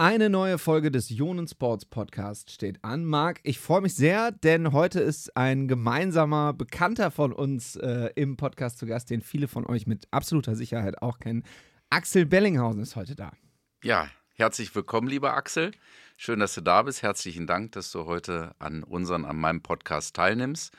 Eine neue Folge des Ionen Sports Podcast steht an. Marc, ich freue mich sehr, denn heute ist ein gemeinsamer Bekannter von uns äh, im Podcast zu Gast, den viele von euch mit absoluter Sicherheit auch kennen. Axel Bellinghausen ist heute da. Ja, herzlich willkommen, lieber Axel. Schön, dass du da bist. Herzlichen Dank, dass du heute an unseren, an meinem Podcast teilnimmst.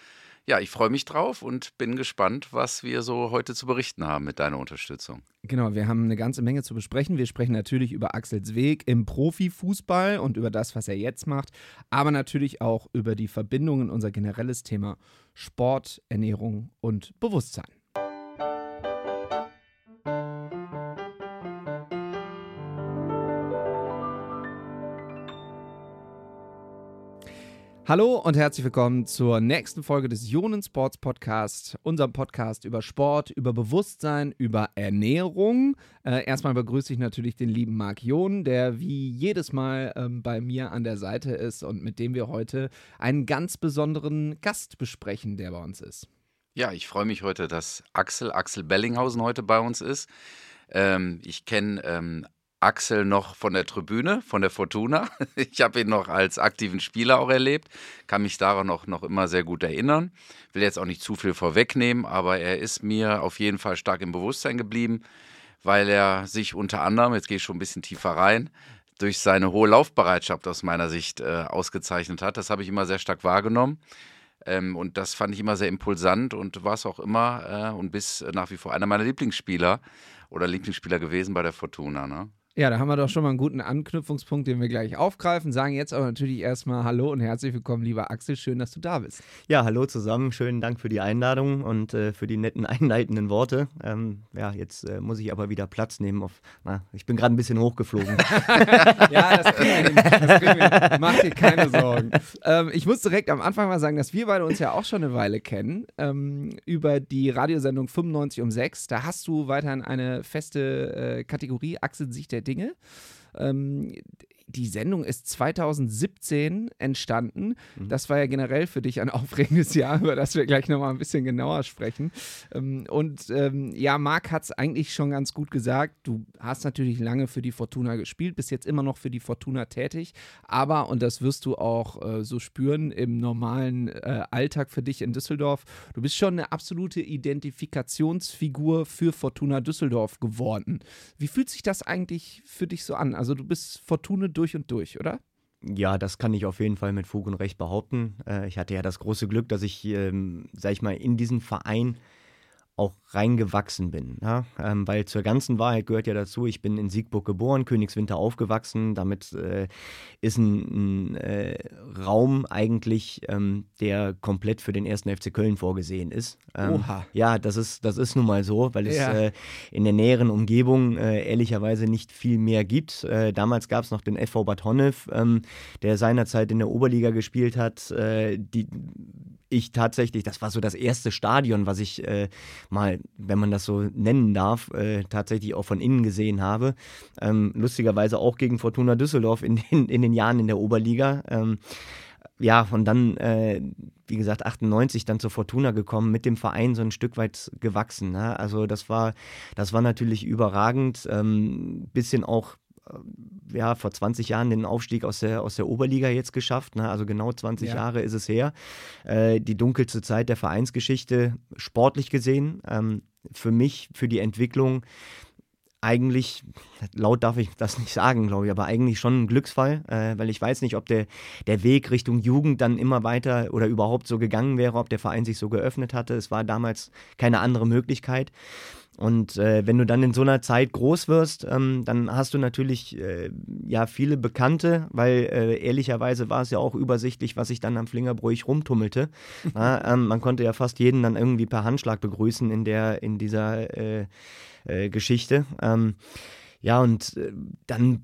Ja, ich freue mich drauf und bin gespannt, was wir so heute zu berichten haben mit deiner Unterstützung. Genau, wir haben eine ganze Menge zu besprechen. Wir sprechen natürlich über Axels Weg im Profifußball und über das, was er jetzt macht, aber natürlich auch über die Verbindungen, unser generelles Thema Sport, Ernährung und Bewusstsein. Hallo und herzlich willkommen zur nächsten Folge des Ionen Sports Podcast, unserem Podcast über Sport, über Bewusstsein, über Ernährung. Äh, erstmal begrüße ich natürlich den lieben Marc Jon, der wie jedes Mal ähm, bei mir an der Seite ist und mit dem wir heute einen ganz besonderen Gast besprechen, der bei uns ist. Ja, ich freue mich heute, dass Axel, Axel Bellinghausen heute bei uns ist. Ähm, ich kenne ähm, Axel noch von der Tribüne, von der Fortuna. Ich habe ihn noch als aktiven Spieler auch erlebt, kann mich daran noch, noch immer sehr gut erinnern. Will jetzt auch nicht zu viel vorwegnehmen, aber er ist mir auf jeden Fall stark im Bewusstsein geblieben, weil er sich unter anderem, jetzt gehe ich schon ein bisschen tiefer rein, durch seine hohe Laufbereitschaft aus meiner Sicht äh, ausgezeichnet hat. Das habe ich immer sehr stark wahrgenommen. Ähm, und das fand ich immer sehr impulsant und war es auch immer äh, und bis nach wie vor einer meiner Lieblingsspieler oder Lieblingsspieler gewesen bei der Fortuna. Ne? Ja, da haben wir doch schon mal einen guten Anknüpfungspunkt, den wir gleich aufgreifen. Sagen jetzt aber natürlich erstmal Hallo und herzlich willkommen, lieber Axel. Schön, dass du da bist. Ja, hallo zusammen. Schönen Dank für die Einladung und äh, für die netten einleitenden Worte. Ähm, ja, jetzt äh, muss ich aber wieder Platz nehmen. Auf, na, ich bin gerade ein bisschen hochgeflogen. ja, das kriegen wir. Mach dir keine Sorgen. Ähm, ich muss direkt am Anfang mal sagen, dass wir beide uns ja auch schon eine Weile kennen. Ähm, über die Radiosendung 95 um 6. Da hast du weiterhin eine feste äh, Kategorie Axel Sicht der Dinge. Ähm, die Sendung ist 2017 entstanden. Mhm. Das war ja generell für dich ein aufregendes Jahr, über das wir gleich nochmal ein bisschen genauer sprechen. Ähm, und ähm, ja, Marc hat es eigentlich schon ganz gut gesagt. Du hast natürlich lange für die Fortuna gespielt, bist jetzt immer noch für die Fortuna tätig. Aber, und das wirst du auch äh, so spüren im normalen äh, Alltag für dich in Düsseldorf, du bist schon eine absolute Identifikationsfigur für Fortuna Düsseldorf geworden. Wie fühlt sich das eigentlich für dich so an? Also du bist Fortuna durch und durch, oder? Ja, das kann ich auf jeden Fall mit Fug und Recht behaupten. Äh, ich hatte ja das große Glück, dass ich, ähm, sag ich mal, in diesen Verein auch reingewachsen bin. Ja? Ähm, weil zur ganzen Wahrheit gehört ja dazu, ich bin in Siegburg geboren, Königswinter aufgewachsen. Damit äh, ist ein, ein äh, Raum eigentlich, ähm, der komplett für den ersten FC Köln vorgesehen ist. Ähm, Oha. Ja, das ist, das ist nun mal so, weil es ja. äh, in der näheren Umgebung äh, ehrlicherweise nicht viel mehr gibt. Äh, damals gab es noch den FV Bad Honnef, ähm, der seinerzeit in der Oberliga gespielt hat. Äh, die ich tatsächlich, das war so das erste Stadion, was ich äh, mal, wenn man das so nennen darf, äh, tatsächlich auch von innen gesehen habe. Ähm, lustigerweise auch gegen Fortuna Düsseldorf in den, in den Jahren in der Oberliga. Ähm, ja, und dann, äh, wie gesagt, 98 dann zur Fortuna gekommen, mit dem Verein so ein Stück weit gewachsen. Ne? Also das war, das war natürlich überragend. Ähm, bisschen auch ja, vor 20 Jahren den Aufstieg aus der, aus der Oberliga jetzt geschafft. Ne? Also genau 20 ja. Jahre ist es her. Äh, die dunkelste Zeit der Vereinsgeschichte, sportlich gesehen. Ähm, für mich, für die Entwicklung eigentlich, laut darf ich das nicht sagen, glaube ich, aber eigentlich schon ein Glücksfall, äh, weil ich weiß nicht, ob der, der Weg Richtung Jugend dann immer weiter oder überhaupt so gegangen wäre, ob der Verein sich so geöffnet hatte. Es war damals keine andere Möglichkeit. Und äh, wenn du dann in so einer Zeit groß wirst, ähm, dann hast du natürlich äh, ja viele Bekannte, weil äh, ehrlicherweise war es ja auch übersichtlich, was sich dann am Flingerbräuch rumtummelte. ja, ähm, man konnte ja fast jeden dann irgendwie per Handschlag begrüßen in der in dieser äh, äh, Geschichte. Ähm, ja, und äh, dann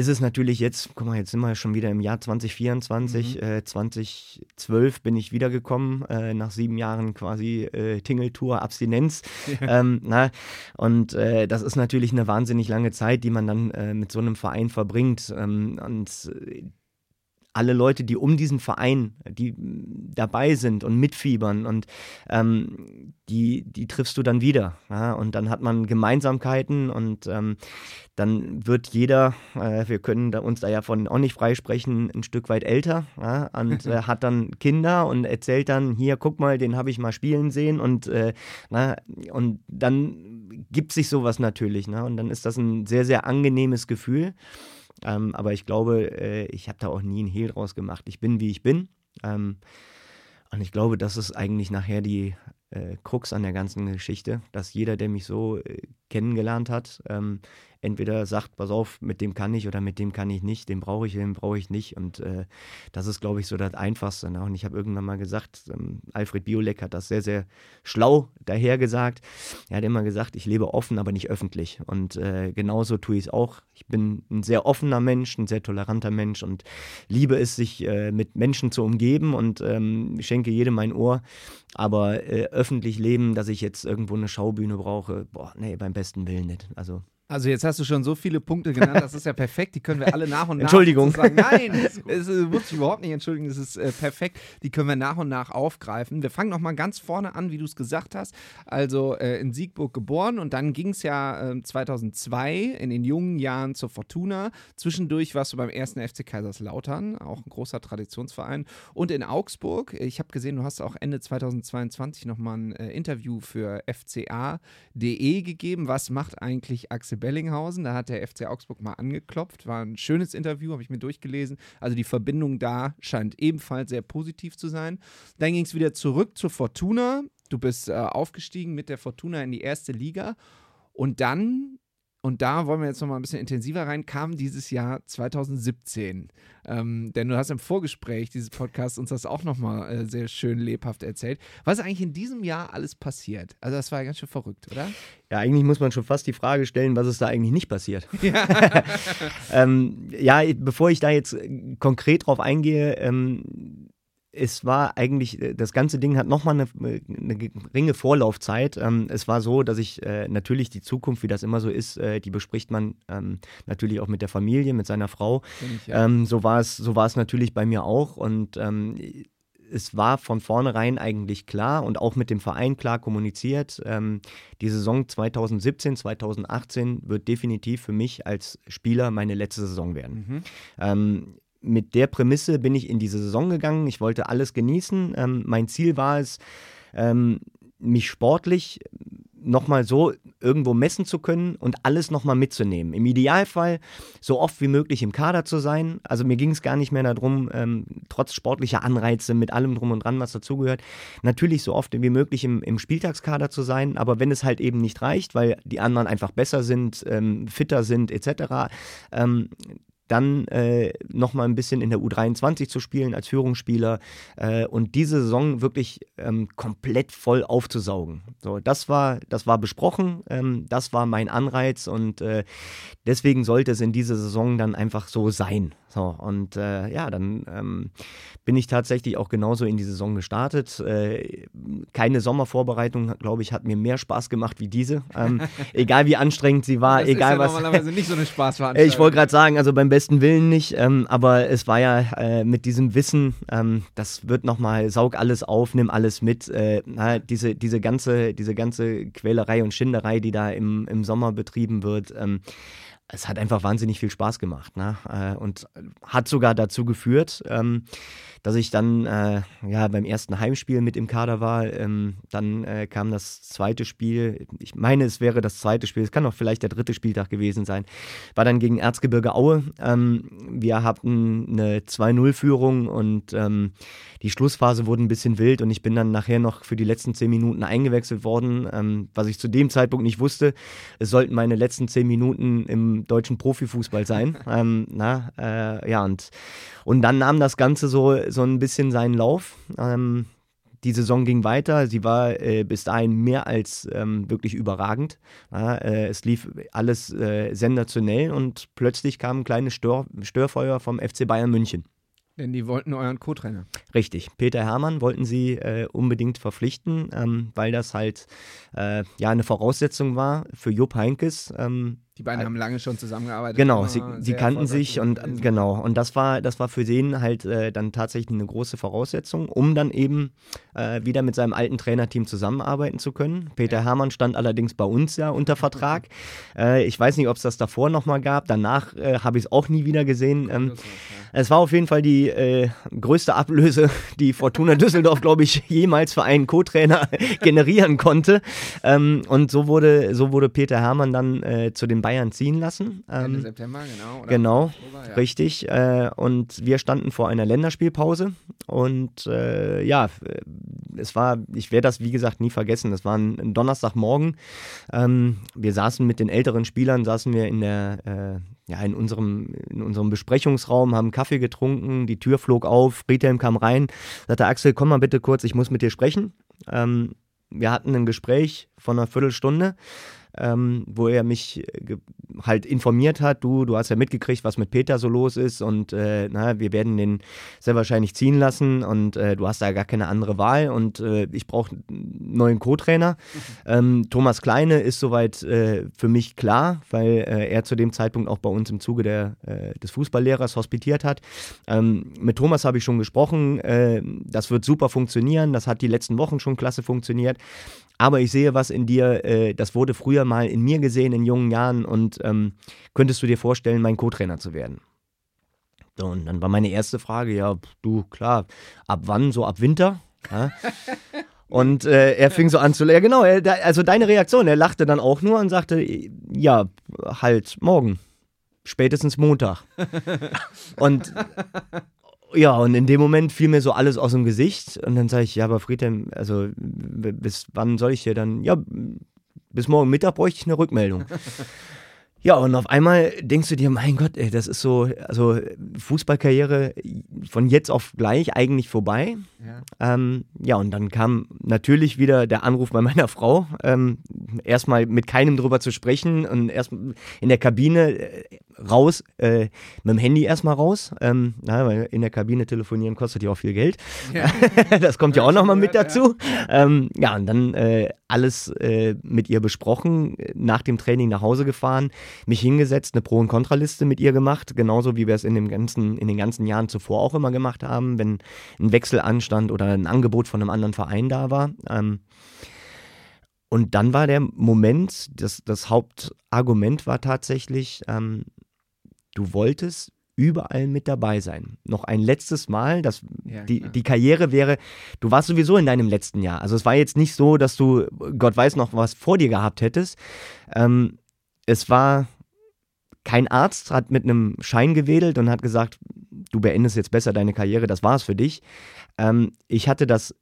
ist es natürlich jetzt, guck mal, jetzt sind wir schon wieder im Jahr 2024. Mhm. Äh, 2012 bin ich wiedergekommen, äh, nach sieben Jahren quasi äh, Tingeltour, Abstinenz. Ja. Ähm, na, und äh, das ist natürlich eine wahnsinnig lange Zeit, die man dann äh, mit so einem Verein verbringt. Ähm, und alle Leute, die um diesen Verein, die dabei sind und mitfiebern und ähm, die, die triffst du dann wieder. Ja? Und dann hat man Gemeinsamkeiten und ähm, dann wird jeder, äh, wir können da uns da ja von auch nicht freisprechen, ein Stück weit älter ja? und äh, hat dann Kinder und erzählt dann, hier, guck mal, den habe ich mal spielen sehen und, äh, na, und dann gibt sich sowas natürlich. Ne? Und dann ist das ein sehr, sehr angenehmes Gefühl. Ähm, aber ich glaube, äh, ich habe da auch nie einen Hehl draus gemacht. Ich bin, wie ich bin. Ähm, und ich glaube, das ist eigentlich nachher die äh, Krux an der ganzen Geschichte, dass jeder, der mich so äh, kennengelernt hat, ähm, entweder sagt, pass auf, mit dem kann ich oder mit dem kann ich nicht, den brauche ich, den brauche ich nicht. Und äh, das ist, glaube ich, so das Einfachste. Ne? Und ich habe irgendwann mal gesagt, ähm, Alfred Biolek hat das sehr, sehr schlau dahergesagt. Er hat immer gesagt, ich lebe offen, aber nicht öffentlich. Und äh, genauso tue ich es auch. Ich bin ein sehr offener Mensch, ein sehr toleranter Mensch und liebe es, sich äh, mit Menschen zu umgeben und ähm, schenke jedem mein Ohr. Aber äh, öffentlich leben, dass ich jetzt irgendwo eine Schaubühne brauche, boah, nee, beim besten Willen nicht. Also also jetzt hast du schon so viele Punkte genannt, das ist ja perfekt, die können wir alle nach und nach. Entschuldigung. Sagen. Nein, es, es muss ich überhaupt nicht entschuldigen, das ist äh, perfekt, die können wir nach und nach aufgreifen. Wir fangen nochmal ganz vorne an, wie du es gesagt hast. Also äh, in Siegburg geboren und dann ging es ja äh, 2002 in den jungen Jahren zur Fortuna. Zwischendurch warst du beim ersten FC Kaiserslautern, auch ein großer Traditionsverein. Und in Augsburg, ich habe gesehen, du hast auch Ende 2022 nochmal ein äh, Interview für fca.de gegeben. Was macht eigentlich Axel Bellinghausen. Da hat der FC Augsburg mal angeklopft. War ein schönes Interview, habe ich mir durchgelesen. Also die Verbindung da scheint ebenfalls sehr positiv zu sein. Dann ging es wieder zurück zur Fortuna. Du bist äh, aufgestiegen mit der Fortuna in die erste Liga. Und dann und da wollen wir jetzt nochmal ein bisschen intensiver rein, kam dieses Jahr 2017. Ähm, denn du hast im Vorgespräch dieses Podcasts uns das auch nochmal äh, sehr schön lebhaft erzählt. Was ist eigentlich in diesem Jahr alles passiert? Also das war ja ganz schön verrückt, oder? Ja, eigentlich muss man schon fast die Frage stellen, was ist da eigentlich nicht passiert. Ja, ähm, ja bevor ich da jetzt konkret drauf eingehe, ähm, es war eigentlich, äh, das ganze Ding hat nochmal eine, eine geringe Vorlaufzeit. Ähm, es war so, dass ich äh, natürlich die Zukunft, wie das immer so ist, äh, die bespricht man ähm, natürlich auch mit der Familie, mit seiner Frau. Ich, ja. ähm, so war es, so war es natürlich bei mir auch. Und es war von vornherein eigentlich klar und auch mit dem Verein klar kommuniziert. Ähm, die Saison 2017, 2018 wird definitiv für mich als Spieler meine letzte Saison werden. Mhm. Ähm, mit der Prämisse bin ich in diese Saison gegangen. Ich wollte alles genießen. Ähm, mein Ziel war es, ähm, mich sportlich nochmal so irgendwo messen zu können und alles nochmal mitzunehmen. Im Idealfall so oft wie möglich im Kader zu sein. Also mir ging es gar nicht mehr darum, ähm, trotz sportlicher Anreize mit allem drum und dran, was dazugehört, natürlich so oft wie möglich im, im Spieltagskader zu sein. Aber wenn es halt eben nicht reicht, weil die anderen einfach besser sind, ähm, fitter sind etc., ähm, dann äh, nochmal ein bisschen in der U23 zu spielen als Führungsspieler äh, und diese Saison wirklich ähm, komplett voll aufzusaugen. So, das war, das war besprochen, ähm, das war mein Anreiz und äh, deswegen sollte es in dieser Saison dann einfach so sein. So, und äh, ja, dann ähm, bin ich tatsächlich auch genauso in die Saison gestartet. Äh, keine Sommervorbereitung, glaube ich, hat mir mehr Spaß gemacht wie diese. Ähm, egal wie anstrengend sie war, das egal ist ja was. normalerweise nicht so eine Spaßveranstaltung. Ich wollte gerade sagen, also beim besten Willen nicht, ähm, aber es war ja äh, mit diesem Wissen, ähm, das wird nochmal, saug alles auf, nimm alles mit. Äh, na, diese, diese, ganze, diese ganze Quälerei und Schinderei, die da im, im Sommer betrieben wird ähm, es hat einfach wahnsinnig viel Spaß gemacht ne? Äh, und hat sogar dazu geführt, ähm, dass ich dann äh, ja beim ersten Heimspiel mit im Kader war. Ähm, dann äh, kam das zweite Spiel. Ich meine, es wäre das zweite Spiel. Es kann auch vielleicht der dritte Spieltag gewesen sein. War dann gegen Erzgebirge Aue. Ähm, wir hatten eine 2-0-Führung und ähm, die Schlussphase wurde ein bisschen wild und ich bin dann nachher noch für die letzten zehn Minuten eingewechselt worden, ähm, was ich zu dem Zeitpunkt nicht wusste. Es sollten meine letzten zehn Minuten im deutschen Profifußball sein. Ähm, na, äh, ja, und, und dann nahm das Ganze so, so ein bisschen seinen Lauf. Ähm, die Saison ging weiter. Sie war äh, bis dahin mehr als ähm, wirklich überragend. Ja, äh, es lief alles äh, sensationell und plötzlich kam ein kleines Stör Störfeuer vom FC Bayern München. Denn die wollten euren Co-Trainer. Richtig. Peter Hermann wollten sie äh, unbedingt verpflichten, ähm, weil das halt äh, ja eine Voraussetzung war für Jupp Heinkes. Ähm, die beiden haben lange schon zusammengearbeitet. Genau, sie, sie kannten sich und gewesen. genau und das war das war für den halt äh, dann tatsächlich eine große Voraussetzung, um dann eben äh, wieder mit seinem alten Trainerteam zusammenarbeiten zu können. Peter ja. Hermann stand allerdings bei uns ja unter Vertrag. äh, ich weiß nicht, ob es das davor nochmal gab. Danach äh, habe ich es auch nie wieder gesehen. Ähm, es war auf jeden Fall die äh, größte Ablöse, die Fortuna Düsseldorf, glaube ich, jemals für einen Co-Trainer generieren konnte. Ähm, und so wurde so wurde Peter Hermann dann äh, zu den Bayern ziehen lassen. Ähm, Ende September, genau. genau, Oktober, ja. richtig. Äh, und wir standen vor einer Länderspielpause. Und äh, ja, es war, ich werde das wie gesagt nie vergessen. Es war ein, Donnerstagmorgen. Ähm, wir saßen mit den älteren Spielern, saßen wir in der äh, ja, in unserem, in unserem Besprechungsraum, haben Kaffee getrunken, die Tür flog auf, Friedhelm kam rein, sagte Axel, komm mal bitte kurz, ich muss mit dir sprechen. Ähm, wir hatten ein Gespräch von einer Viertelstunde ähm, wo er mich äh, halt informiert hat, du, du hast ja mitgekriegt, was mit Peter so los ist und äh, na, wir werden den sehr wahrscheinlich ziehen lassen und äh, du hast da gar keine andere Wahl und äh, ich brauche einen neuen Co-Trainer. Mhm. Ähm, Thomas Kleine ist soweit äh, für mich klar, weil äh, er zu dem Zeitpunkt auch bei uns im Zuge der, des Fußballlehrers hospitiert hat. Ähm, mit Thomas habe ich schon gesprochen, das wird super funktionieren, das hat die letzten Wochen schon klasse funktioniert, aber ich sehe was in dir, das wurde früher früher mal in mir gesehen in jungen Jahren und ähm, könntest du dir vorstellen, mein Co-Trainer zu werden? So, und dann war meine erste Frage, ja, du, klar, ab wann? So ab Winter? Ja? Und äh, er fing so an zu, ja genau, er, also deine Reaktion, er lachte dann auch nur und sagte, ja, halt morgen, spätestens Montag. und ja, und in dem Moment fiel mir so alles aus dem Gesicht und dann sage ich, ja, aber Friedhelm, also bis wann soll ich hier dann, ja, bis morgen Mittag bräuchte ich eine Rückmeldung. Ja, und auf einmal denkst du dir, mein Gott, ey, das ist so, also Fußballkarriere von jetzt auf gleich eigentlich vorbei. Ja, ähm, ja und dann kam natürlich wieder der Anruf bei meiner Frau, ähm, erstmal mit keinem drüber zu sprechen und erst in der Kabine äh, raus, äh, mit dem Handy erstmal raus, ähm, na, weil in der Kabine telefonieren kostet ja auch viel Geld. Ja. das kommt ja, ja auch nochmal mit dazu. Ja, ähm, ja und dann äh, alles äh, mit ihr besprochen, nach dem Training nach Hause gefahren mich hingesetzt, eine Pro- und Kontraliste mit ihr gemacht, genauso wie wir es in, dem ganzen, in den ganzen Jahren zuvor auch immer gemacht haben, wenn ein Wechsel anstand oder ein Angebot von einem anderen Verein da war. Ähm, und dann war der Moment, das, das Hauptargument war tatsächlich, ähm, du wolltest überall mit dabei sein. Noch ein letztes Mal, dass ja, die, die Karriere wäre, du warst sowieso in deinem letzten Jahr. Also es war jetzt nicht so, dass du, Gott weiß noch, was vor dir gehabt hättest. Ähm, es war kein Arzt, hat mit einem Schein gewedelt und hat gesagt, du beendest jetzt besser deine Karriere, das war es für dich. Ähm, ich hatte das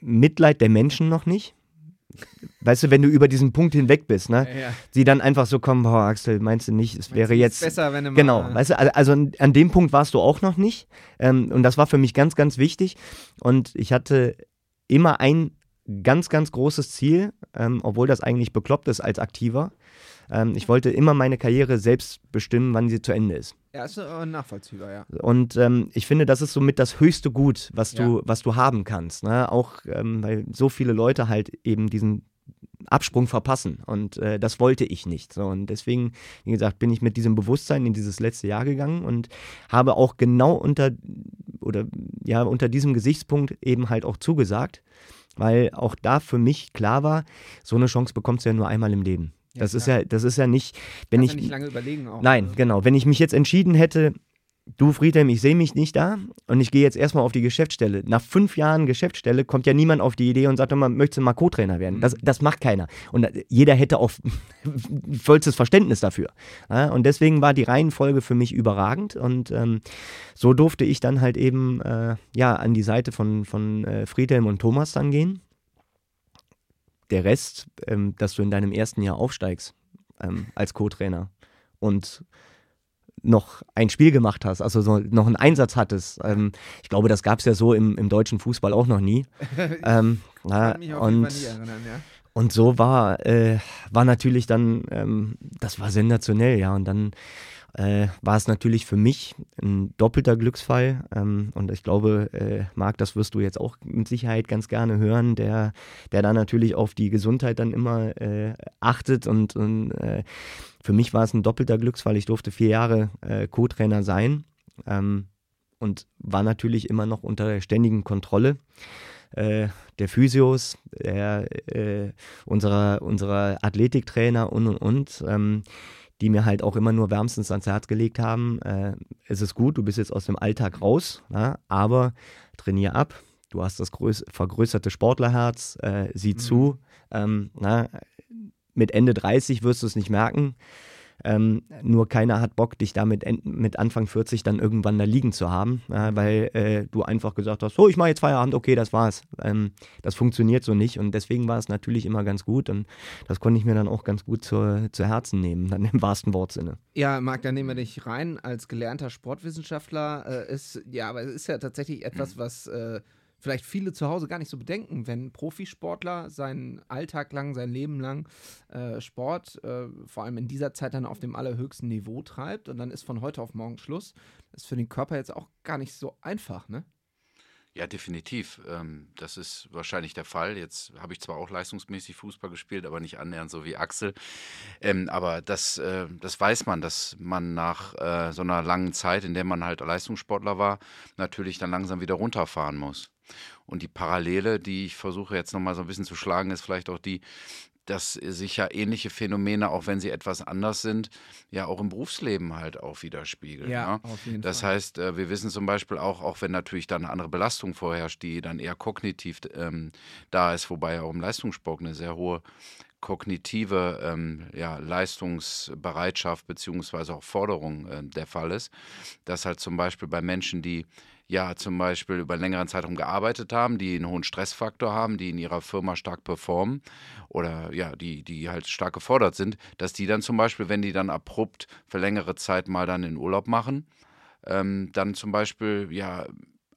Mitleid der Menschen noch nicht. Weißt du, wenn du über diesen Punkt hinweg bist, ne? Ja. Sie dann einfach so kommen, boah, Axel, meinst du nicht, es meinst wäre jetzt. Besser, wenn du mal Genau, weißt du, also an dem Punkt warst du auch noch nicht. Ähm, und das war für mich ganz, ganz wichtig. Und ich hatte immer ein ganz, ganz großes Ziel, ähm, obwohl das eigentlich bekloppt ist als Aktiver. Ähm, ich wollte immer meine Karriere selbst bestimmen, wann sie zu Ende ist. Ja, ist äh, nachvollziehbar, ja. Und ähm, ich finde, das ist somit das höchste Gut, was du, ja. was du haben kannst. Ne? Auch ähm, weil so viele Leute halt eben diesen Absprung verpassen. Und äh, das wollte ich nicht. So, und deswegen, wie gesagt, bin ich mit diesem Bewusstsein in dieses letzte Jahr gegangen und habe auch genau unter oder ja, unter diesem Gesichtspunkt eben halt auch zugesagt, weil auch da für mich klar war, so eine Chance bekommst du ja nur einmal im Leben. Das ist ja, das ist ja nicht, wenn Kannst ich. Ja nicht lange überlegen auch. Nein, also. genau. Wenn ich mich jetzt entschieden hätte, du Friedhelm, ich sehe mich nicht da und ich gehe jetzt erstmal auf die Geschäftsstelle. Nach fünf Jahren Geschäftsstelle kommt ja niemand auf die Idee und sagt möchtest du mal Co-Trainer werden? Das, mhm. das macht keiner. Und jeder hätte auch vollstes Verständnis dafür. Und deswegen war die Reihenfolge für mich überragend und ähm, so durfte ich dann halt eben äh, ja, an die Seite von, von äh, Friedhelm und Thomas dann gehen der Rest, ähm, dass du in deinem ersten Jahr aufsteigst ähm, als Co-Trainer und noch ein Spiel gemacht hast, also so noch einen Einsatz hattest. Ähm, ich glaube, das gab es ja so im, im, deutschen Fußball auch noch nie. ähm, na, und, erinnern, ja. und so war, äh, war natürlich dann, ähm, das war sensationell, ja. Und dann äh, war es natürlich für mich ein doppelter Glücksfall. Ähm, und ich glaube, äh, Marc, das wirst du jetzt auch mit Sicherheit ganz gerne hören, der, der da natürlich auf die Gesundheit dann immer äh, achtet. Und, und äh, für mich war es ein doppelter Glücksfall. Ich durfte vier Jahre äh, Co-Trainer sein ähm, und war natürlich immer noch unter ständigen Kontrolle. Äh, der Physios, der, unserer, unserer Athletiktrainer und und und. Ähm, die mir halt auch immer nur wärmstens ans Herz gelegt haben, äh, es ist gut, du bist jetzt aus dem Alltag raus, ja, aber trainier ab, du hast das vergrößerte Sportlerherz, äh, sieh mhm. zu, ähm, na, mit Ende 30 wirst du es nicht merken, ähm, nur keiner hat Bock, dich damit mit Anfang 40 dann irgendwann da liegen zu haben, äh, weil äh, du einfach gesagt hast, so, ich mache jetzt Feierabend, okay, das war's. Ähm, das funktioniert so nicht und deswegen war es natürlich immer ganz gut und das konnte ich mir dann auch ganz gut zu, zu Herzen nehmen, dann im wahrsten Wortsinne. Ja, Marc, dann nehmen wir dich rein als gelernter Sportwissenschaftler. Äh, ist, ja, aber es ist ja tatsächlich etwas, was äh, vielleicht viele zu Hause gar nicht so bedenken, wenn Profisportler seinen Alltag lang, sein Leben lang äh, Sport, äh, vor allem in dieser Zeit dann auf dem allerhöchsten Niveau treibt und dann ist von heute auf morgen Schluss. Das ist für den Körper jetzt auch gar nicht so einfach, ne? Ja, definitiv. Ähm, das ist wahrscheinlich der Fall. Jetzt habe ich zwar auch leistungsmäßig Fußball gespielt, aber nicht annähernd so wie Axel. Ähm, aber das, äh, das weiß man, dass man nach äh, so einer langen Zeit, in der man halt Leistungssportler war, natürlich dann langsam wieder runterfahren muss. Und die Parallele, die ich versuche jetzt nochmal so ein bisschen zu schlagen, ist vielleicht auch die, dass sich ja ähnliche Phänomene, auch wenn sie etwas anders sind, ja auch im Berufsleben halt auch widerspiegeln. Ja, ja? auf jeden das Fall. heißt, äh, wir wissen zum Beispiel auch, auch wenn natürlich dann eine andere Belastung vorherrscht, die dann eher kognitiv ähm, da ist, wobei auch im Leistungssport eine sehr hohe kognitive ähm, ja, Leistungsbereitschaft beziehungsweise auch Forderung äh, der Fall ist, dass halt zum Beispiel bei Menschen, die ja zum Beispiel über einen längeren Zeitraum gearbeitet haben, die einen hohen Stressfaktor haben, die in ihrer Firma stark performen oder ja, die, die halt stark gefordert sind, dass die dann zum Beispiel, wenn die dann abrupt für längere Zeit mal dann in Urlaub machen, ähm, dann zum Beispiel ja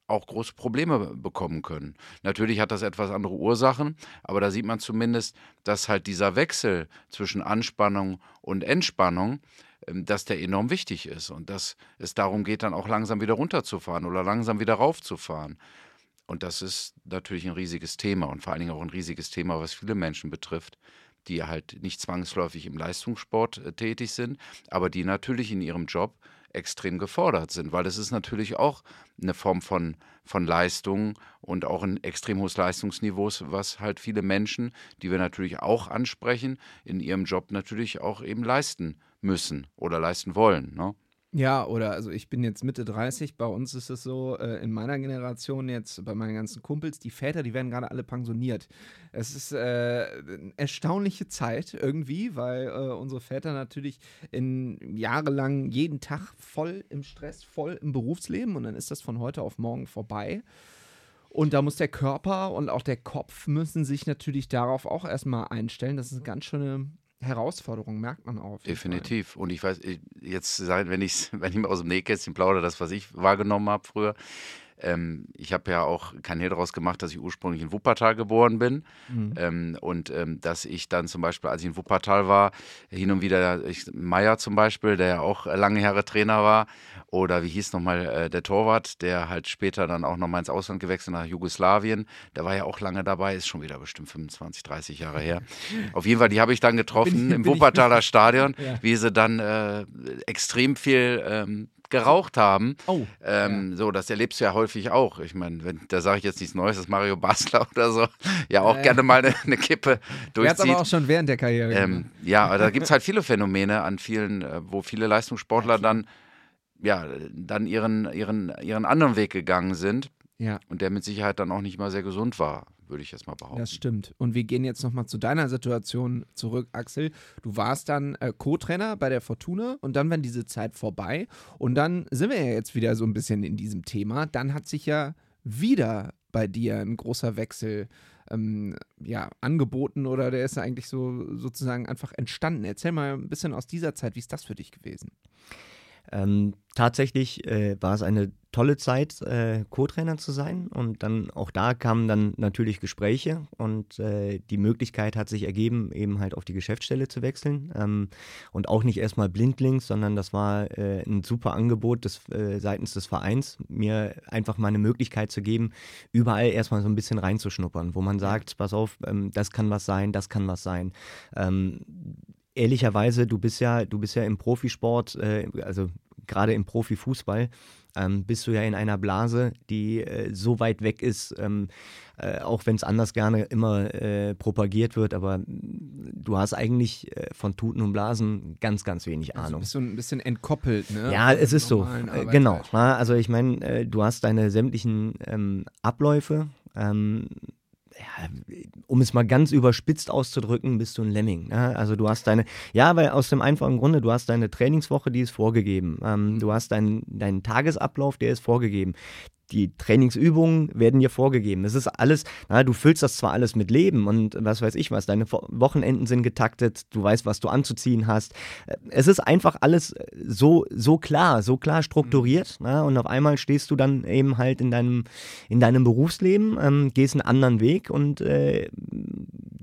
auch große Probleme bekommen können. Natürlich hat das etwas andere Ursachen, aber da sieht man zumindest, dass halt dieser Wechsel zwischen Anspannung und Entspannung dass der enorm wichtig ist und dass es darum geht, dann auch langsam wieder runterzufahren oder langsam wieder raufzufahren. Und das ist natürlich ein riesiges Thema und vor allen Dingen auch ein riesiges Thema, was viele Menschen betrifft, die halt nicht zwangsläufig im Leistungssport äh, tätig sind, aber die natürlich in ihrem Job extrem gefordert sind, weil es ist natürlich auch eine Form von, von Leistung und auch ein extrem hohes Leistungsniveau, was halt viele Menschen, die wir natürlich auch ansprechen, in ihrem Job natürlich auch eben leisten müssen oder leisten wollen. Ne? Ja, oder also ich bin jetzt Mitte 30, bei uns ist es so, äh, in meiner Generation jetzt, bei meinen ganzen Kumpels, die Väter, die werden gerade alle pensioniert. Es ist äh, eine erstaunliche Zeit irgendwie, weil äh, unsere Väter natürlich in jahrelang jeden Tag voll im Stress, voll im Berufsleben und dann ist das von heute auf morgen vorbei. Und da muss der Körper und auch der Kopf müssen sich natürlich darauf auch erstmal einstellen. Das ist eine ganz schöne Herausforderung, merkt man auch. Definitiv. Fall. Und ich weiß, jetzt, wenn, wenn ich mal aus dem Nähkästchen plaudere, das, was ich wahrgenommen habe früher, ähm, ich habe ja auch kein Hehl daraus gemacht, dass ich ursprünglich in Wuppertal geboren bin. Mhm. Ähm, und ähm, dass ich dann zum Beispiel, als ich in Wuppertal war, hin und wieder, ich, Meier zum Beispiel, der ja auch lange Jahre Trainer war, oder wie hieß nochmal äh, der Torwart, der halt später dann auch nochmal ins Ausland gewechselt nach Jugoslawien. Der war ja auch lange dabei, ist schon wieder bestimmt 25, 30 Jahre her. Auf jeden Fall, die habe ich dann getroffen ich, im Wuppertaler Stadion, ja. wie sie dann äh, extrem viel ähm, geraucht haben. Oh. Ähm, ja. So, das erlebst du ja häufig auch. Ich meine, da sage ich jetzt nichts Neues, dass Mario Basler oder so ja auch äh. gerne mal eine, eine Kippe durchzieht. Er aber auch schon während der Karriere. Ähm, ja, da gibt es halt viele Phänomene an vielen, äh, wo viele Leistungssportler dann ja, dann ihren, ihren, ihren anderen Weg gegangen sind. Ja. Und der mit Sicherheit dann auch nicht mal sehr gesund war, würde ich jetzt mal behaupten. Das stimmt. Und wir gehen jetzt nochmal zu deiner Situation zurück, Axel. Du warst dann äh, Co-Trainer bei der Fortuna und dann war diese Zeit vorbei. Und dann sind wir ja jetzt wieder so ein bisschen in diesem Thema. Dann hat sich ja wieder bei dir ein großer Wechsel ähm, ja, angeboten oder der ist ja eigentlich so sozusagen einfach entstanden. Erzähl mal ein bisschen aus dieser Zeit, wie ist das für dich gewesen? Ähm, tatsächlich äh, war es eine tolle Zeit, äh, Co-Trainer zu sein. Und dann auch da kamen dann natürlich Gespräche und äh, die Möglichkeit hat sich ergeben, eben halt auf die Geschäftsstelle zu wechseln. Ähm, und auch nicht erstmal blindlings, sondern das war äh, ein super Angebot des, äh, seitens des Vereins, mir einfach mal eine Möglichkeit zu geben, überall erstmal so ein bisschen reinzuschnuppern, wo man sagt, pass auf, ähm, das kann was sein, das kann was sein. Ähm, ehrlicherweise, du bist ja, du bist ja im Profisport, äh, also gerade im Profifußball, ähm, bist du ja in einer Blase, die äh, so weit weg ist, ähm, äh, auch wenn es anders gerne immer äh, propagiert wird, aber du hast eigentlich äh, von Tuten und Blasen ganz, ganz wenig also Ahnung. Also bist du ein bisschen entkoppelt, ne? Ja, es ist so. Äh, genau. also ich meine, äh, du hast deine sämtlichen ähm, Abläufe. Ähm, ja, um es mal ganz überspitzt auszudrücken, bist du ein Lemming. Ne? Also du hast deine, ja, weil aus dem einfachen Grunde, du hast deine Trainingswoche, die ist vorgegeben. Ähm, du hast deinen, deinen Tagesablauf, der ist vorgegeben die Trainingsübungen werden dir vorgegeben. Das ist alles, na, du füllst das zwar alles mit Leben und was weiß ich was, deine Wochenenden sind getaktet, du weißt, was du anzuziehen hast. Es ist einfach alles so, so klar, so klar strukturiert. Mhm. Na, und auf einmal stehst du dann eben halt in deinem, in deinem Berufsleben, ähm, gehst einen anderen Weg und äh,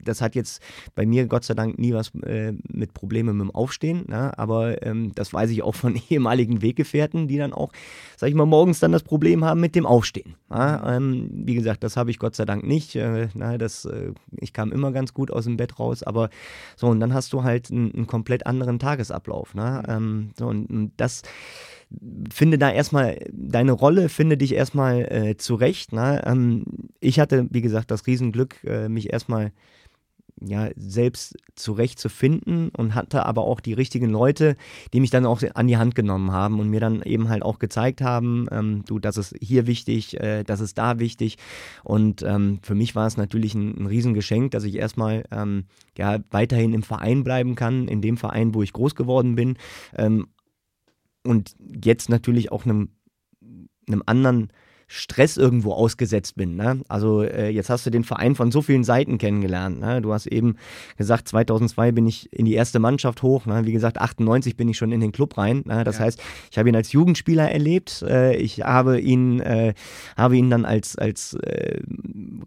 das hat jetzt bei mir Gott sei Dank nie was äh, mit Problemen mit dem Aufstehen, na, aber ähm, das weiß ich auch von ehemaligen Weggefährten, die dann auch, sag ich mal, morgens dann das Problem haben mit mit dem Aufstehen. Ja, ähm, wie gesagt, das habe ich Gott sei Dank nicht. Äh, na, das, äh, ich kam immer ganz gut aus dem Bett raus, aber so, und dann hast du halt einen, einen komplett anderen Tagesablauf. Ne? Mhm. Ähm, so, und, und das finde da erstmal deine Rolle, finde dich erstmal äh, zurecht. Ne? Ähm, ich hatte, wie gesagt, das Riesenglück, äh, mich erstmal ja, selbst zurechtzufinden und hatte aber auch die richtigen Leute, die mich dann auch an die Hand genommen haben und mir dann eben halt auch gezeigt haben, ähm, du, das ist hier wichtig, äh, das ist da wichtig. Und ähm, für mich war es natürlich ein, ein Riesengeschenk, dass ich erstmal ähm, ja, weiterhin im Verein bleiben kann, in dem Verein, wo ich groß geworden bin. Ähm, und jetzt natürlich auch einem, einem anderen Stress irgendwo ausgesetzt bin. Ne? Also äh, jetzt hast du den Verein von so vielen Seiten kennengelernt. Ne? Du hast eben gesagt, 2002 bin ich in die erste Mannschaft hoch. Ne? Wie gesagt, 98 bin ich schon in den Club rein. Ne? Das ja. heißt, ich habe ihn als Jugendspieler erlebt. Äh, ich habe ihn, äh, habe ihn dann als, als äh,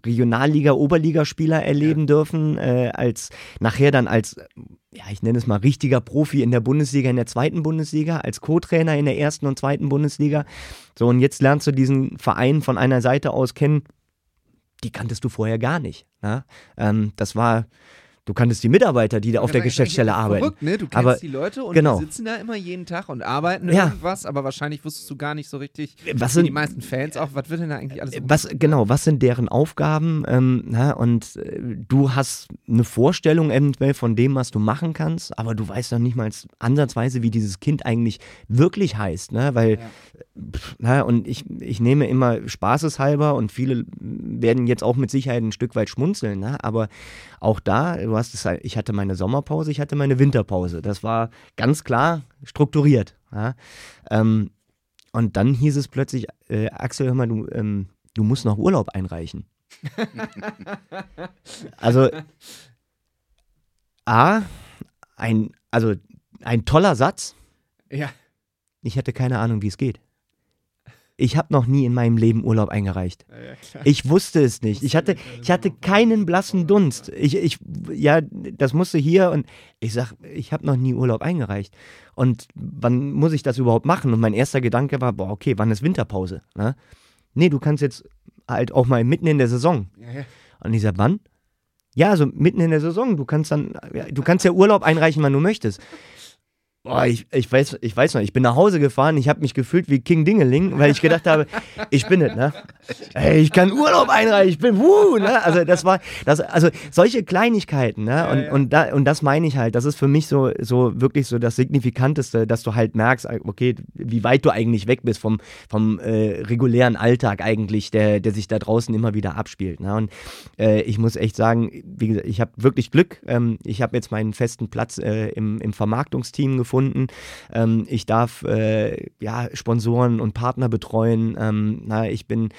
Regionalliga, Oberligaspieler erleben ja. dürfen. Äh, als nachher dann als ja, ich nenne es mal richtiger Profi in der Bundesliga, in der zweiten Bundesliga, als Co-Trainer in der ersten und zweiten Bundesliga. So, und jetzt lernst du diesen Verein von einer Seite aus kennen, die kanntest du vorher gar nicht. Ne? Ähm, das war Du kanntest die Mitarbeiter, die da auf der Geschäftsstelle arbeiten. Verrückt, ne? Du kennst aber, die Leute und genau. die sitzen da immer jeden Tag und arbeiten ja. irgendwas, aber wahrscheinlich wusstest du gar nicht so richtig, was sind die meisten Fans auch, was wird denn da eigentlich alles was Genau, was sind deren Aufgaben? Ähm, na, und äh, du hast eine Vorstellung eventuell von dem, was du machen kannst, aber du weißt noch nicht mal ansatzweise, wie dieses Kind eigentlich wirklich heißt, ne? weil ja. Na, und ich, ich nehme immer spaßeshalber und viele werden jetzt auch mit Sicherheit ein Stück weit schmunzeln, ne? aber auch da, du hast es, ich hatte meine Sommerpause, ich hatte meine Winterpause. Das war ganz klar strukturiert. Ja? Ähm, und dann hieß es plötzlich, äh, Axel, hör mal, du, ähm, du musst noch Urlaub einreichen. also, A, ein, also ein toller Satz. Ja. Ich hatte keine Ahnung, wie es geht. Ich habe noch nie in meinem Leben Urlaub eingereicht. Ja, ich wusste es nicht. Ich hatte, ich hatte keinen blassen Dunst. Ich, ich, ja, das musste hier und ich sag, ich habe noch nie Urlaub eingereicht. Und wann muss ich das überhaupt machen? Und mein erster Gedanke war, boah, okay, wann ist Winterpause? Ne? Nee, du kannst jetzt halt auch mal mitten in der Saison. Und ich sag, wann? Ja, so mitten in der Saison. Du kannst dann, du kannst ja Urlaub einreichen, wann du möchtest. Boah, ich, ich, weiß, ich weiß noch, ich bin nach Hause gefahren, ich habe mich gefühlt wie King Dingeling, weil ich gedacht habe, ich bin es, ne? Ey, ich kann Urlaub einreichen, ich bin wuh, ne? Also das war, das, also solche Kleinigkeiten, ne? Ja, und, ja. Und, da, und das meine ich halt, das ist für mich so, so wirklich so das Signifikanteste, dass du halt merkst, okay, wie weit du eigentlich weg bist vom, vom äh, regulären Alltag eigentlich, der, der sich da draußen immer wieder abspielt. Ne? Und äh, ich muss echt sagen, wie gesagt, ich habe wirklich Glück. Ähm, ich habe jetzt meinen festen Platz äh, im, im Vermarktungsteam gefunden gefunden. Ähm, ich darf äh, ja, Sponsoren und Partner betreuen. Ähm, na, ich bin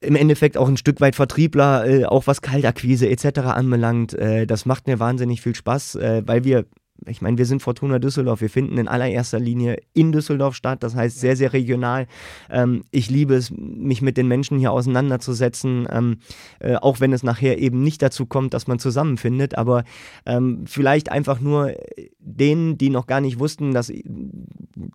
im Endeffekt auch ein Stück weit Vertriebler, äh, auch was Kaltakquise etc. anbelangt. Äh, das macht mir wahnsinnig viel Spaß, äh, weil wir ich meine, wir sind Fortuna Düsseldorf, wir finden in allererster Linie in Düsseldorf statt, das heißt sehr, sehr regional. Ähm, ich liebe es, mich mit den Menschen hier auseinanderzusetzen, ähm, äh, auch wenn es nachher eben nicht dazu kommt, dass man zusammenfindet, aber ähm, vielleicht einfach nur denen, die noch gar nicht wussten, dass,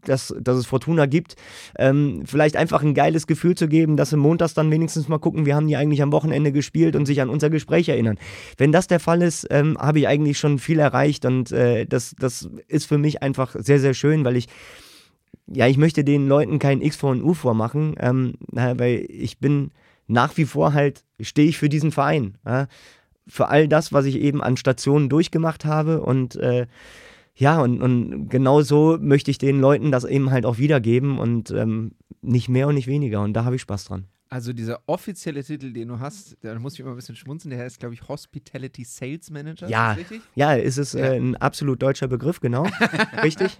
dass, dass es Fortuna gibt, ähm, vielleicht einfach ein geiles Gefühl zu geben, dass sie montags dann wenigstens mal gucken, wie haben die eigentlich am Wochenende gespielt und sich an unser Gespräch erinnern. Wenn das der Fall ist, ähm, habe ich eigentlich schon viel erreicht und äh, das, das ist für mich einfach sehr, sehr schön, weil ich ja, ich möchte den Leuten kein X vor und U vormachen, ähm, weil ich bin nach wie vor halt, stehe ich für diesen Verein. Ja? Für all das, was ich eben an Stationen durchgemacht habe und äh, ja, und, und genau so möchte ich den Leuten das eben halt auch wiedergeben und ähm, nicht mehr und nicht weniger. Und da habe ich Spaß dran. Also dieser offizielle Titel, den du hast, da muss ich immer ein bisschen schmunzeln, der heißt, glaube ich, Hospitality Sales Manager. Ja, ist richtig? ja, ist es ja. Äh, ein absolut deutscher Begriff, genau. richtig.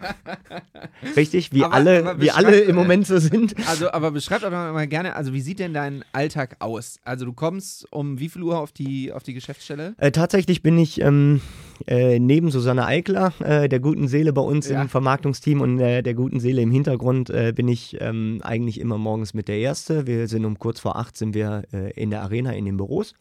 Richtig, wie aber, alle, aber wie alle im Moment so sind. Also, aber beschreib doch mal gerne, also wie sieht denn dein Alltag aus? Also du kommst um wie viel Uhr auf die, auf die Geschäftsstelle? Äh, tatsächlich bin ich ähm, äh, neben Susanne Eickler, äh, der guten Seele bei uns ja. im Vermarktungsteam und äh, der guten Seele im Hintergrund, äh, bin ich ähm, eigentlich immer morgens mit der Erste. Wir sind um kurz vor acht sind wir äh, in der Arena in den Büros.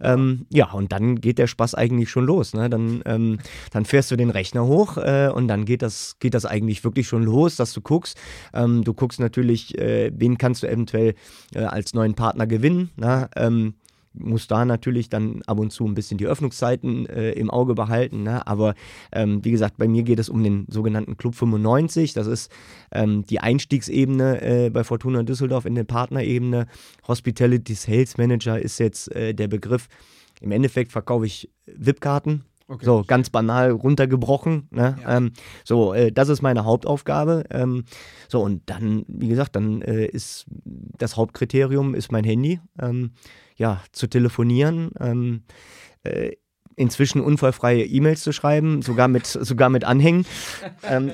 Ähm, ja, und dann geht der Spaß eigentlich schon los. Ne? Dann, ähm, dann fährst du den Rechner hoch und dann geht das, geht das eigentlich wirklich schon los, dass du guckst. Ähm, du guckst natürlich, wen kannst du eventuell als neuen Partner gewinnen. Ne? Muss da natürlich dann ab und zu ein bisschen die Öffnungszeiten äh, im Auge behalten. Ne? Aber ähm, wie gesagt, bei mir geht es um den sogenannten Club 95. Das ist ähm, die Einstiegsebene äh, bei Fortuna Düsseldorf in der Partnerebene. Hospitality Sales Manager ist jetzt äh, der Begriff. Im Endeffekt verkaufe ich VIP-Karten. Okay. So, ganz banal runtergebrochen. Ne? Ja. Ähm, so, äh, das ist meine Hauptaufgabe. Ähm, so, und dann, wie gesagt, dann äh, ist das Hauptkriterium ist mein Handy. Ähm, ja, zu telefonieren. Ähm, äh, inzwischen unfallfreie E-Mails zu schreiben, sogar mit, sogar mit Anhängen. ähm,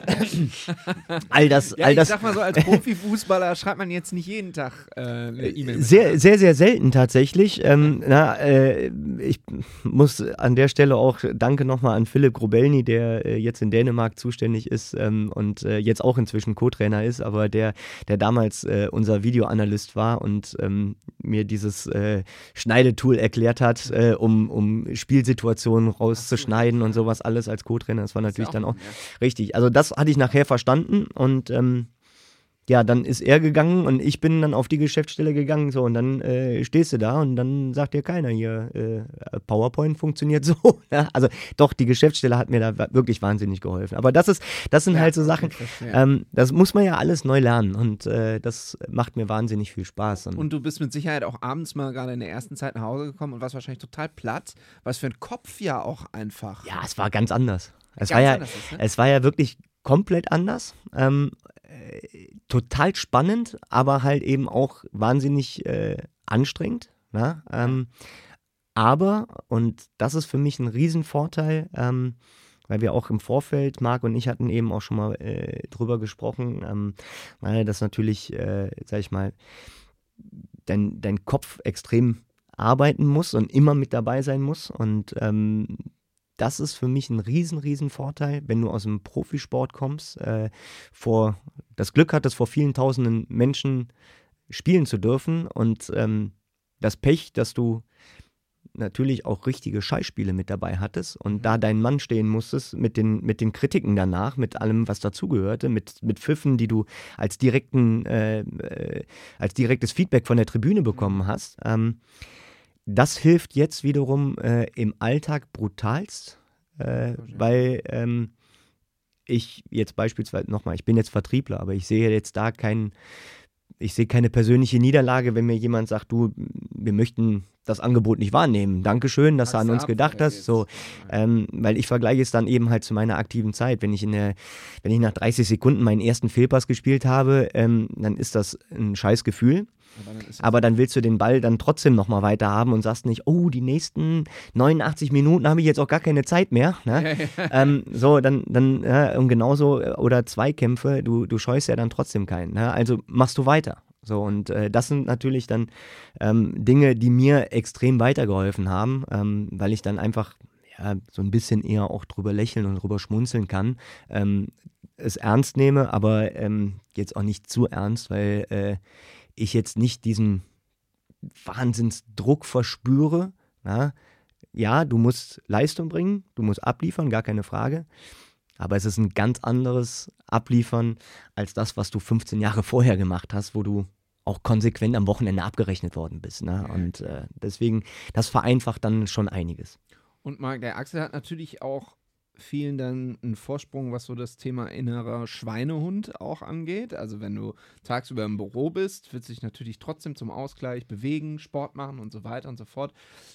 all das, ja, all das. Ich sag mal so, als Profifußballer schreibt man jetzt nicht jeden Tag äh, eine E-Mail. Sehr, sehr, sehr selten tatsächlich. Ähm, na, äh, ich muss an der Stelle auch Danke nochmal an Philipp Grobelny, der äh, jetzt in Dänemark zuständig ist ähm, und äh, jetzt auch inzwischen Co-Trainer ist, aber der, der damals äh, unser Videoanalyst war und ähm, mir dieses äh, Schneidetool erklärt hat, um, um Spielsituationen Situationen rauszuschneiden und sowas alles als Co-Trainer. Das war natürlich dann auch ja. richtig. Also das hatte ich nachher verstanden und ähm, ja, dann ist er gegangen und ich bin dann auf die Geschäftsstelle gegangen, so und dann äh, stehst du da und dann sagt dir keiner hier, äh, PowerPoint funktioniert so. ja, also doch, die Geschäftsstelle hat mir da wirklich wahnsinnig geholfen. Aber das ist, das sind ja, halt so Sachen, ähm, das muss man ja alles neu lernen und äh, das macht mir wahnsinnig viel Spaß. Und, und, du bist mit Sicherheit auch abends mal gerade in der ersten Zeit nach Hause gekommen und warst wahrscheinlich total platt, was für ein Kopf ja auch einfach. Ja, es war ganz anders. Es war, ja, ist, ne? es war ja wirklich komplett anders. Ähm, total spannend, aber halt eben auch wahnsinnig äh, anstrengend. Ne? Ähm, aber, und das ist für mich ein Riesenvorteil, ähm, weil wir auch im Vorfeld, Marc und ich hatten eben auch schon mal äh, drüber gesprochen, ähm, weil das natürlich, äh, sag ich mal, dein, dein Kopf extrem arbeiten muss und immer mit dabei sein muss. Und ähm, das ist für mich ein riesen, riesen Vorteil, wenn du aus dem Profisport kommst, äh, vor, das Glück hattest, vor vielen tausenden Menschen spielen zu dürfen und ähm, das Pech, dass du natürlich auch richtige Scheißspiele mit dabei hattest und mhm. da dein Mann stehen musstest mit den, mit den Kritiken danach, mit allem, was dazugehörte, mit, mit Pfiffen, die du als direkten, äh, äh, als direktes Feedback von der Tribüne bekommen mhm. hast. Ähm, das hilft jetzt wiederum äh, im Alltag brutalst, äh, weil ähm, ich jetzt beispielsweise nochmal, ich bin jetzt Vertriebler, aber ich sehe jetzt da keinen, ich sehe keine persönliche Niederlage, wenn mir jemand sagt, du, wir möchten das Angebot nicht wahrnehmen. Dankeschön, dass du an uns gedacht hast. So, ähm, weil ich vergleiche es dann eben halt zu meiner aktiven Zeit. Wenn ich in der, wenn ich nach 30 Sekunden meinen ersten Fehlpass gespielt habe, ähm, dann ist das ein scheiß Gefühl. Aber dann willst du den Ball dann trotzdem nochmal weiter haben und sagst nicht, oh, die nächsten 89 Minuten habe ich jetzt auch gar keine Zeit mehr. Ne? ähm, so, dann, dann ja, und genauso, oder Zweikämpfe, du, du scheust ja dann trotzdem keinen. Ne? Also machst du weiter. So, und äh, das sind natürlich dann ähm, Dinge, die mir extrem weitergeholfen haben, ähm, weil ich dann einfach ja, so ein bisschen eher auch drüber lächeln und drüber schmunzeln kann, ähm, es ernst nehme, aber ähm, jetzt auch nicht zu ernst, weil äh, ich jetzt nicht diesen Wahnsinnsdruck verspüre. Na? Ja, du musst Leistung bringen, du musst abliefern, gar keine Frage. Aber es ist ein ganz anderes Abliefern als das, was du 15 Jahre vorher gemacht hast, wo du auch konsequent am Wochenende abgerechnet worden bist. Ne? Und äh, deswegen, das vereinfacht dann schon einiges. Und Marc, der Axel hat natürlich auch vielen dann einen Vorsprung, was so das Thema innerer Schweinehund auch angeht. Also wenn du tagsüber im Büro bist, wird sich natürlich trotzdem zum Ausgleich bewegen, Sport machen und so weiter und so fort.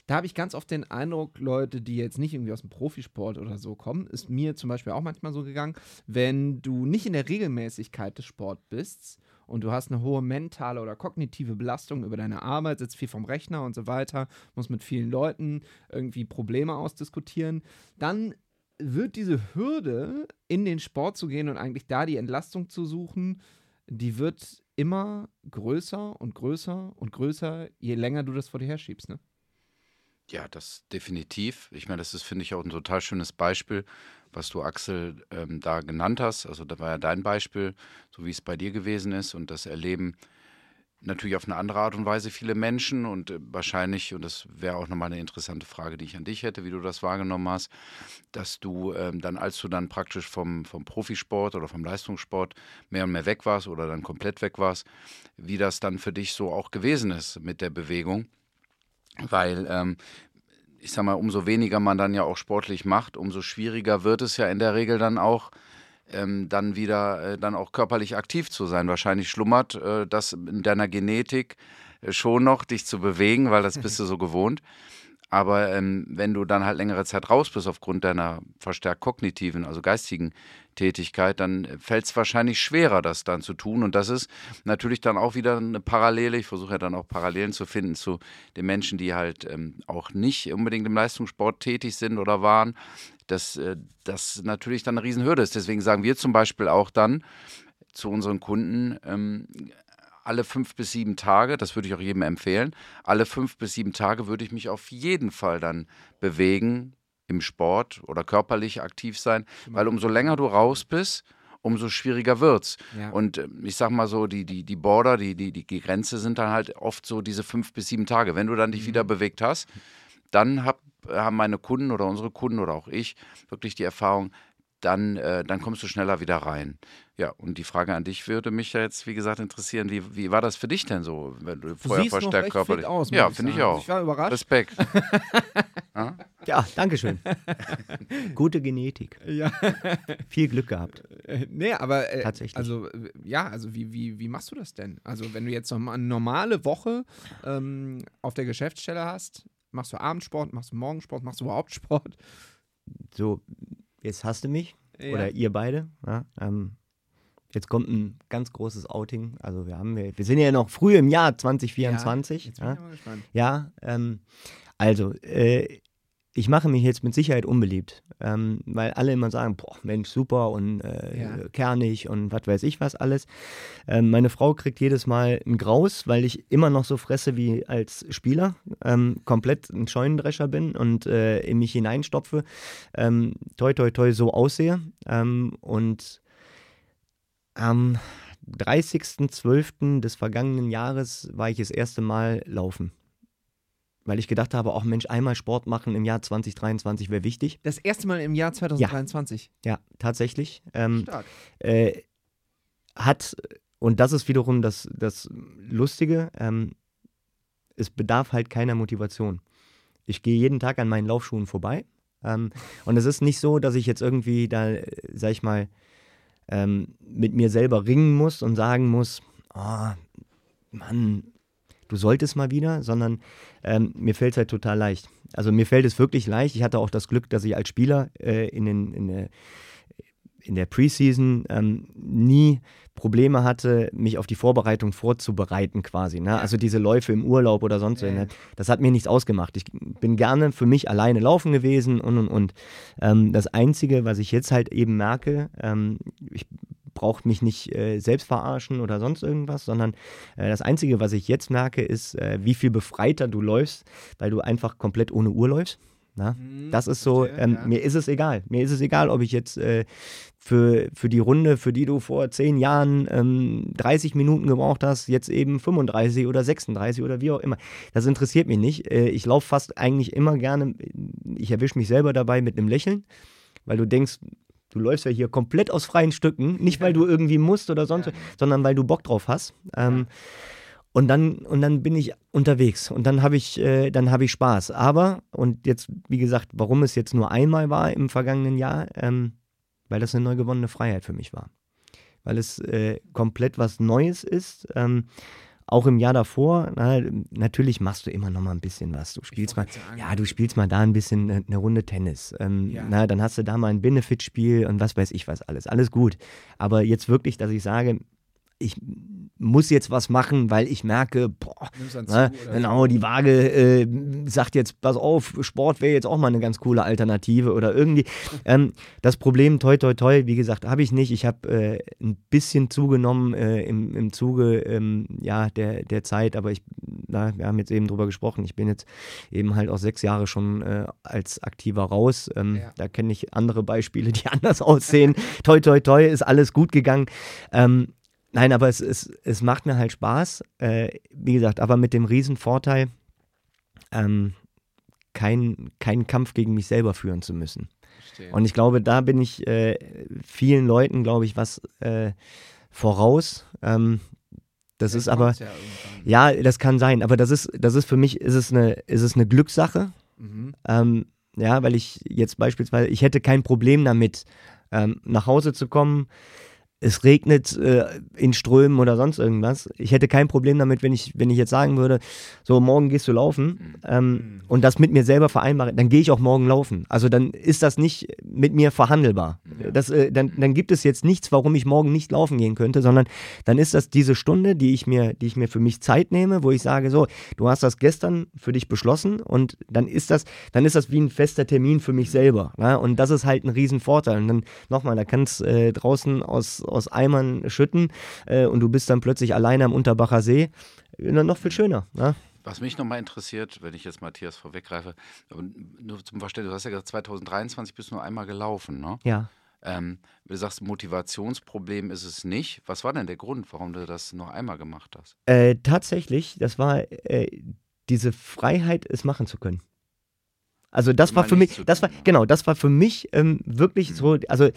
Da habe ich ganz oft den Eindruck, Leute, die jetzt nicht irgendwie aus dem Profisport oder so kommen, ist mir zum Beispiel auch manchmal so gegangen, wenn du nicht in der Regelmäßigkeit des Sports bist, und du hast eine hohe mentale oder kognitive Belastung über deine Arbeit, sitzt viel vom Rechner und so weiter, musst mit vielen Leuten irgendwie Probleme ausdiskutieren, dann wird diese Hürde, in den Sport zu gehen und eigentlich da die Entlastung zu suchen, die wird immer größer und größer und größer, je länger du das vor dir herschiebst, ne? Ja, das definitiv. Ich meine, das ist, finde ich, auch ein total schönes Beispiel, was du, Axel, ähm, da genannt hast. Also, da war ja dein Beispiel, so wie es bei dir gewesen ist und das Erleben natürlich auf eine andere Art und Weise viele Menschen und äh, wahrscheinlich, und das wäre auch nochmal eine interessante Frage, die ich an dich hätte, wie du das wahrgenommen hast, dass du ähm, dann, als du dann praktisch vom, vom Profisport oder vom Leistungssport mehr und mehr weg warst oder dann komplett weg warst, wie das dann für dich so auch gewesen ist mit der Bewegung. Weil ähm, ich sag mal, umso weniger man dann ja auch sportlich macht, umso schwieriger wird es ja in der Regel dann auch, ähm, dann wieder äh, dann auch körperlich aktiv zu sein. Wahrscheinlich schlummert äh, das in deiner Genetik äh, schon noch, dich zu bewegen, weil das bist du so gewohnt. Aber ähm, wenn du dann halt längere Zeit raus bist aufgrund deiner verstärkt kognitiven, also geistigen Tätigkeit, dann fällt es wahrscheinlich schwerer, das dann zu tun. Und das ist natürlich dann auch wieder eine Parallele. Ich versuche ja dann auch Parallelen zu finden zu den Menschen, die halt ähm, auch nicht unbedingt im Leistungssport tätig sind oder waren, dass äh, das natürlich dann eine Riesenhürde ist. Deswegen sagen wir zum Beispiel auch dann zu unseren Kunden, ähm, alle fünf bis sieben Tage, das würde ich auch jedem empfehlen, alle fünf bis sieben Tage würde ich mich auf jeden Fall dann bewegen im Sport oder körperlich aktiv sein, weil umso länger du raus bist, umso schwieriger wird's. Ja. Und äh, ich sag mal so, die, die, die Border, die, die, die Grenze sind dann halt oft so diese fünf bis sieben Tage. Wenn du dann dich mhm. wieder bewegt hast, dann hab, haben meine Kunden oder unsere Kunden oder auch ich wirklich die Erfahrung, dann, äh, dann kommst du schneller wieder rein. Ja, und die Frage an dich würde mich ja jetzt, wie gesagt, interessieren. Wie, wie war das für dich denn so, wenn du, du vorher verstärkt körperlich? Aus, ja, finde ich auch. Ich war überrascht. Respekt. ja? ja, danke schön. Gute Genetik. Ja. Viel Glück gehabt. Äh, nee, aber äh, tatsächlich. Also, ja, also wie, wie, wie machst du das denn? Also, wenn du jetzt noch mal eine normale Woche ähm, auf der Geschäftsstelle hast, machst du Abendsport, machst du Morgensport, machst du überhaupt Sport? So, jetzt hast du mich. Ja. Oder ihr beide. Ja, ähm, Jetzt kommt ein ganz großes Outing. Also wir haben, wir, wir sind ja noch früh im Jahr 2024. Ja, jetzt bin ich gespannt. Ja, ähm, also äh, ich mache mich jetzt mit Sicherheit unbeliebt, ähm, weil alle immer sagen, boah, Mensch, super und äh, ja. kernig und was weiß ich was alles. Ähm, meine Frau kriegt jedes Mal ein Graus, weil ich immer noch so fresse wie als Spieler, ähm, komplett ein Scheunendrescher bin und äh, in mich hineinstopfe, ähm, toi toi toi so aussehe ähm, und am 30.12. des vergangenen Jahres war ich das erste Mal laufen. Weil ich gedacht habe, auch Mensch, einmal Sport machen im Jahr 2023 wäre wichtig. Das erste Mal im Jahr 2023? Ja, ja tatsächlich. Ähm, Stark. Äh, hat, und das ist wiederum das, das Lustige, ähm, es bedarf halt keiner Motivation. Ich gehe jeden Tag an meinen Laufschuhen vorbei. Ähm, und es ist nicht so, dass ich jetzt irgendwie da, sag ich mal, ähm, mit mir selber ringen muss und sagen muss, oh, Mann, du solltest mal wieder, sondern ähm, mir fällt es halt total leicht. Also mir fällt es wirklich leicht. Ich hatte auch das Glück, dass ich als Spieler äh, in, den, in der in der Preseason ähm, nie Probleme hatte, mich auf die Vorbereitung vorzubereiten quasi. Ne? Also diese Läufe im Urlaub oder sonst ja. ne? das hat mir nichts ausgemacht. Ich bin gerne für mich alleine laufen gewesen und und und. Ähm, das Einzige, was ich jetzt halt eben merke, ähm, ich brauche mich nicht äh, selbst verarschen oder sonst irgendwas, sondern äh, das Einzige, was ich jetzt merke, ist, äh, wie viel befreiter du läufst, weil du einfach komplett ohne Uhr läufst. Na? Mhm, Das ist so, ähm, ja. mir ist es egal. Mir ist es egal, ob ich jetzt äh, für, für die Runde, für die du vor zehn Jahren ähm, 30 Minuten gebraucht hast, jetzt eben 35 oder 36 oder wie auch immer. Das interessiert mich nicht. Äh, ich laufe fast eigentlich immer gerne, ich erwische mich selber dabei mit einem Lächeln, weil du denkst, du läufst ja hier komplett aus freien Stücken, nicht weil du irgendwie musst oder sonst, sondern weil du Bock drauf hast. Ähm, und dann, und dann bin ich unterwegs und dann habe ich, äh, dann habe ich Spaß. Aber, und jetzt, wie gesagt, warum es jetzt nur einmal war im vergangenen Jahr, ähm, weil das eine neu gewonnene Freiheit für mich war. Weil es äh, komplett was Neues ist. Ähm, auch im Jahr davor, na, natürlich machst du immer noch mal ein bisschen was. Du spielst mal, sagen. ja, du spielst mal da ein bisschen eine, eine Runde Tennis. Ähm, Ja. na, dann hast du da mal ein Benefitspiel und was weiß ich was alles. Alles gut. Aber jetzt wirklich, dass ich sage, ich muss jetzt was machen, weil ich merke, boah, ne, zu genau, die Waage äh, sagt jetzt, pass auf, Sport wäre jetzt auch mal eine ganz coole Alternative oder irgendwie. Ähm, das Problem, toi, toi, toi, wie gesagt, habe ich nicht. Ich habe äh, ein bisschen zugenommen äh, im, im Zuge ähm, ja, der, der Zeit, aber ich, na, wir haben jetzt eben drüber gesprochen, ich bin jetzt eben halt auch sechs Jahre schon äh, als Aktiver raus. Ähm, Ja. Da kenne ich andere Beispiele, die anders aussehen. toi, toi, toi, ist alles gut gegangen. Nein, aber es, es, es macht mir halt Spaß. Äh, wie gesagt, aber mit dem Riesenvorteil, ähm, kein, keinen Kampf gegen mich selber führen zu müssen. Verstehe. Und ich glaube, da bin ich äh, vielen Leuten, glaube ich, was äh, voraus. Ähm, das ist aber, ja, ja, das kann sein, aber das ist, das ist für mich, ist es eine, ist es eine Glückssache. Mhm. Ähm, ja, weil ich jetzt beispielsweise, ich hätte kein Problem damit, ähm, nach Hause zu kommen. Es regnet äh, in Strömen oder sonst irgendwas. Ich hätte kein Problem damit, wenn ich, wenn ich jetzt sagen würde, so morgen gehst du laufen ähm, und das mit mir selber vereinbare, dann gehe ich auch morgen laufen. Also dann ist das nicht mit mir verhandelbar. Das, äh, dann, dann gibt es jetzt nichts, warum ich morgen nicht laufen gehen könnte, sondern dann ist das diese Stunde, die ich mir, die ich mir für mich Zeit nehme, wo ich sage, so, du hast das gestern für dich beschlossen und dann ist das, dann ist das wie ein fester Termin für mich selber. Ne? Und das ist halt ein Riesenvorteil. Und dann nochmal, da kannst äh, draußen aus, aus Eimern schütten äh, und du bist dann plötzlich alleine am Unterbacher See. Dann noch viel schöner. Ne? Was mich nochmal interessiert, wenn ich jetzt Matthias vorweggreife, nur zum Verständnis, du hast ja gesagt, 2023 bist du nur einmal gelaufen, ne? Ja. Ähm, du sagst, Motivationsproblem ist es nicht. Was war denn der Grund, warum du das nur einmal gemacht hast? Äh, tatsächlich, das war äh, diese Freiheit, es machen zu können. Also das Immer war für mich, das war genau, das war für mich ähm, wirklich so, also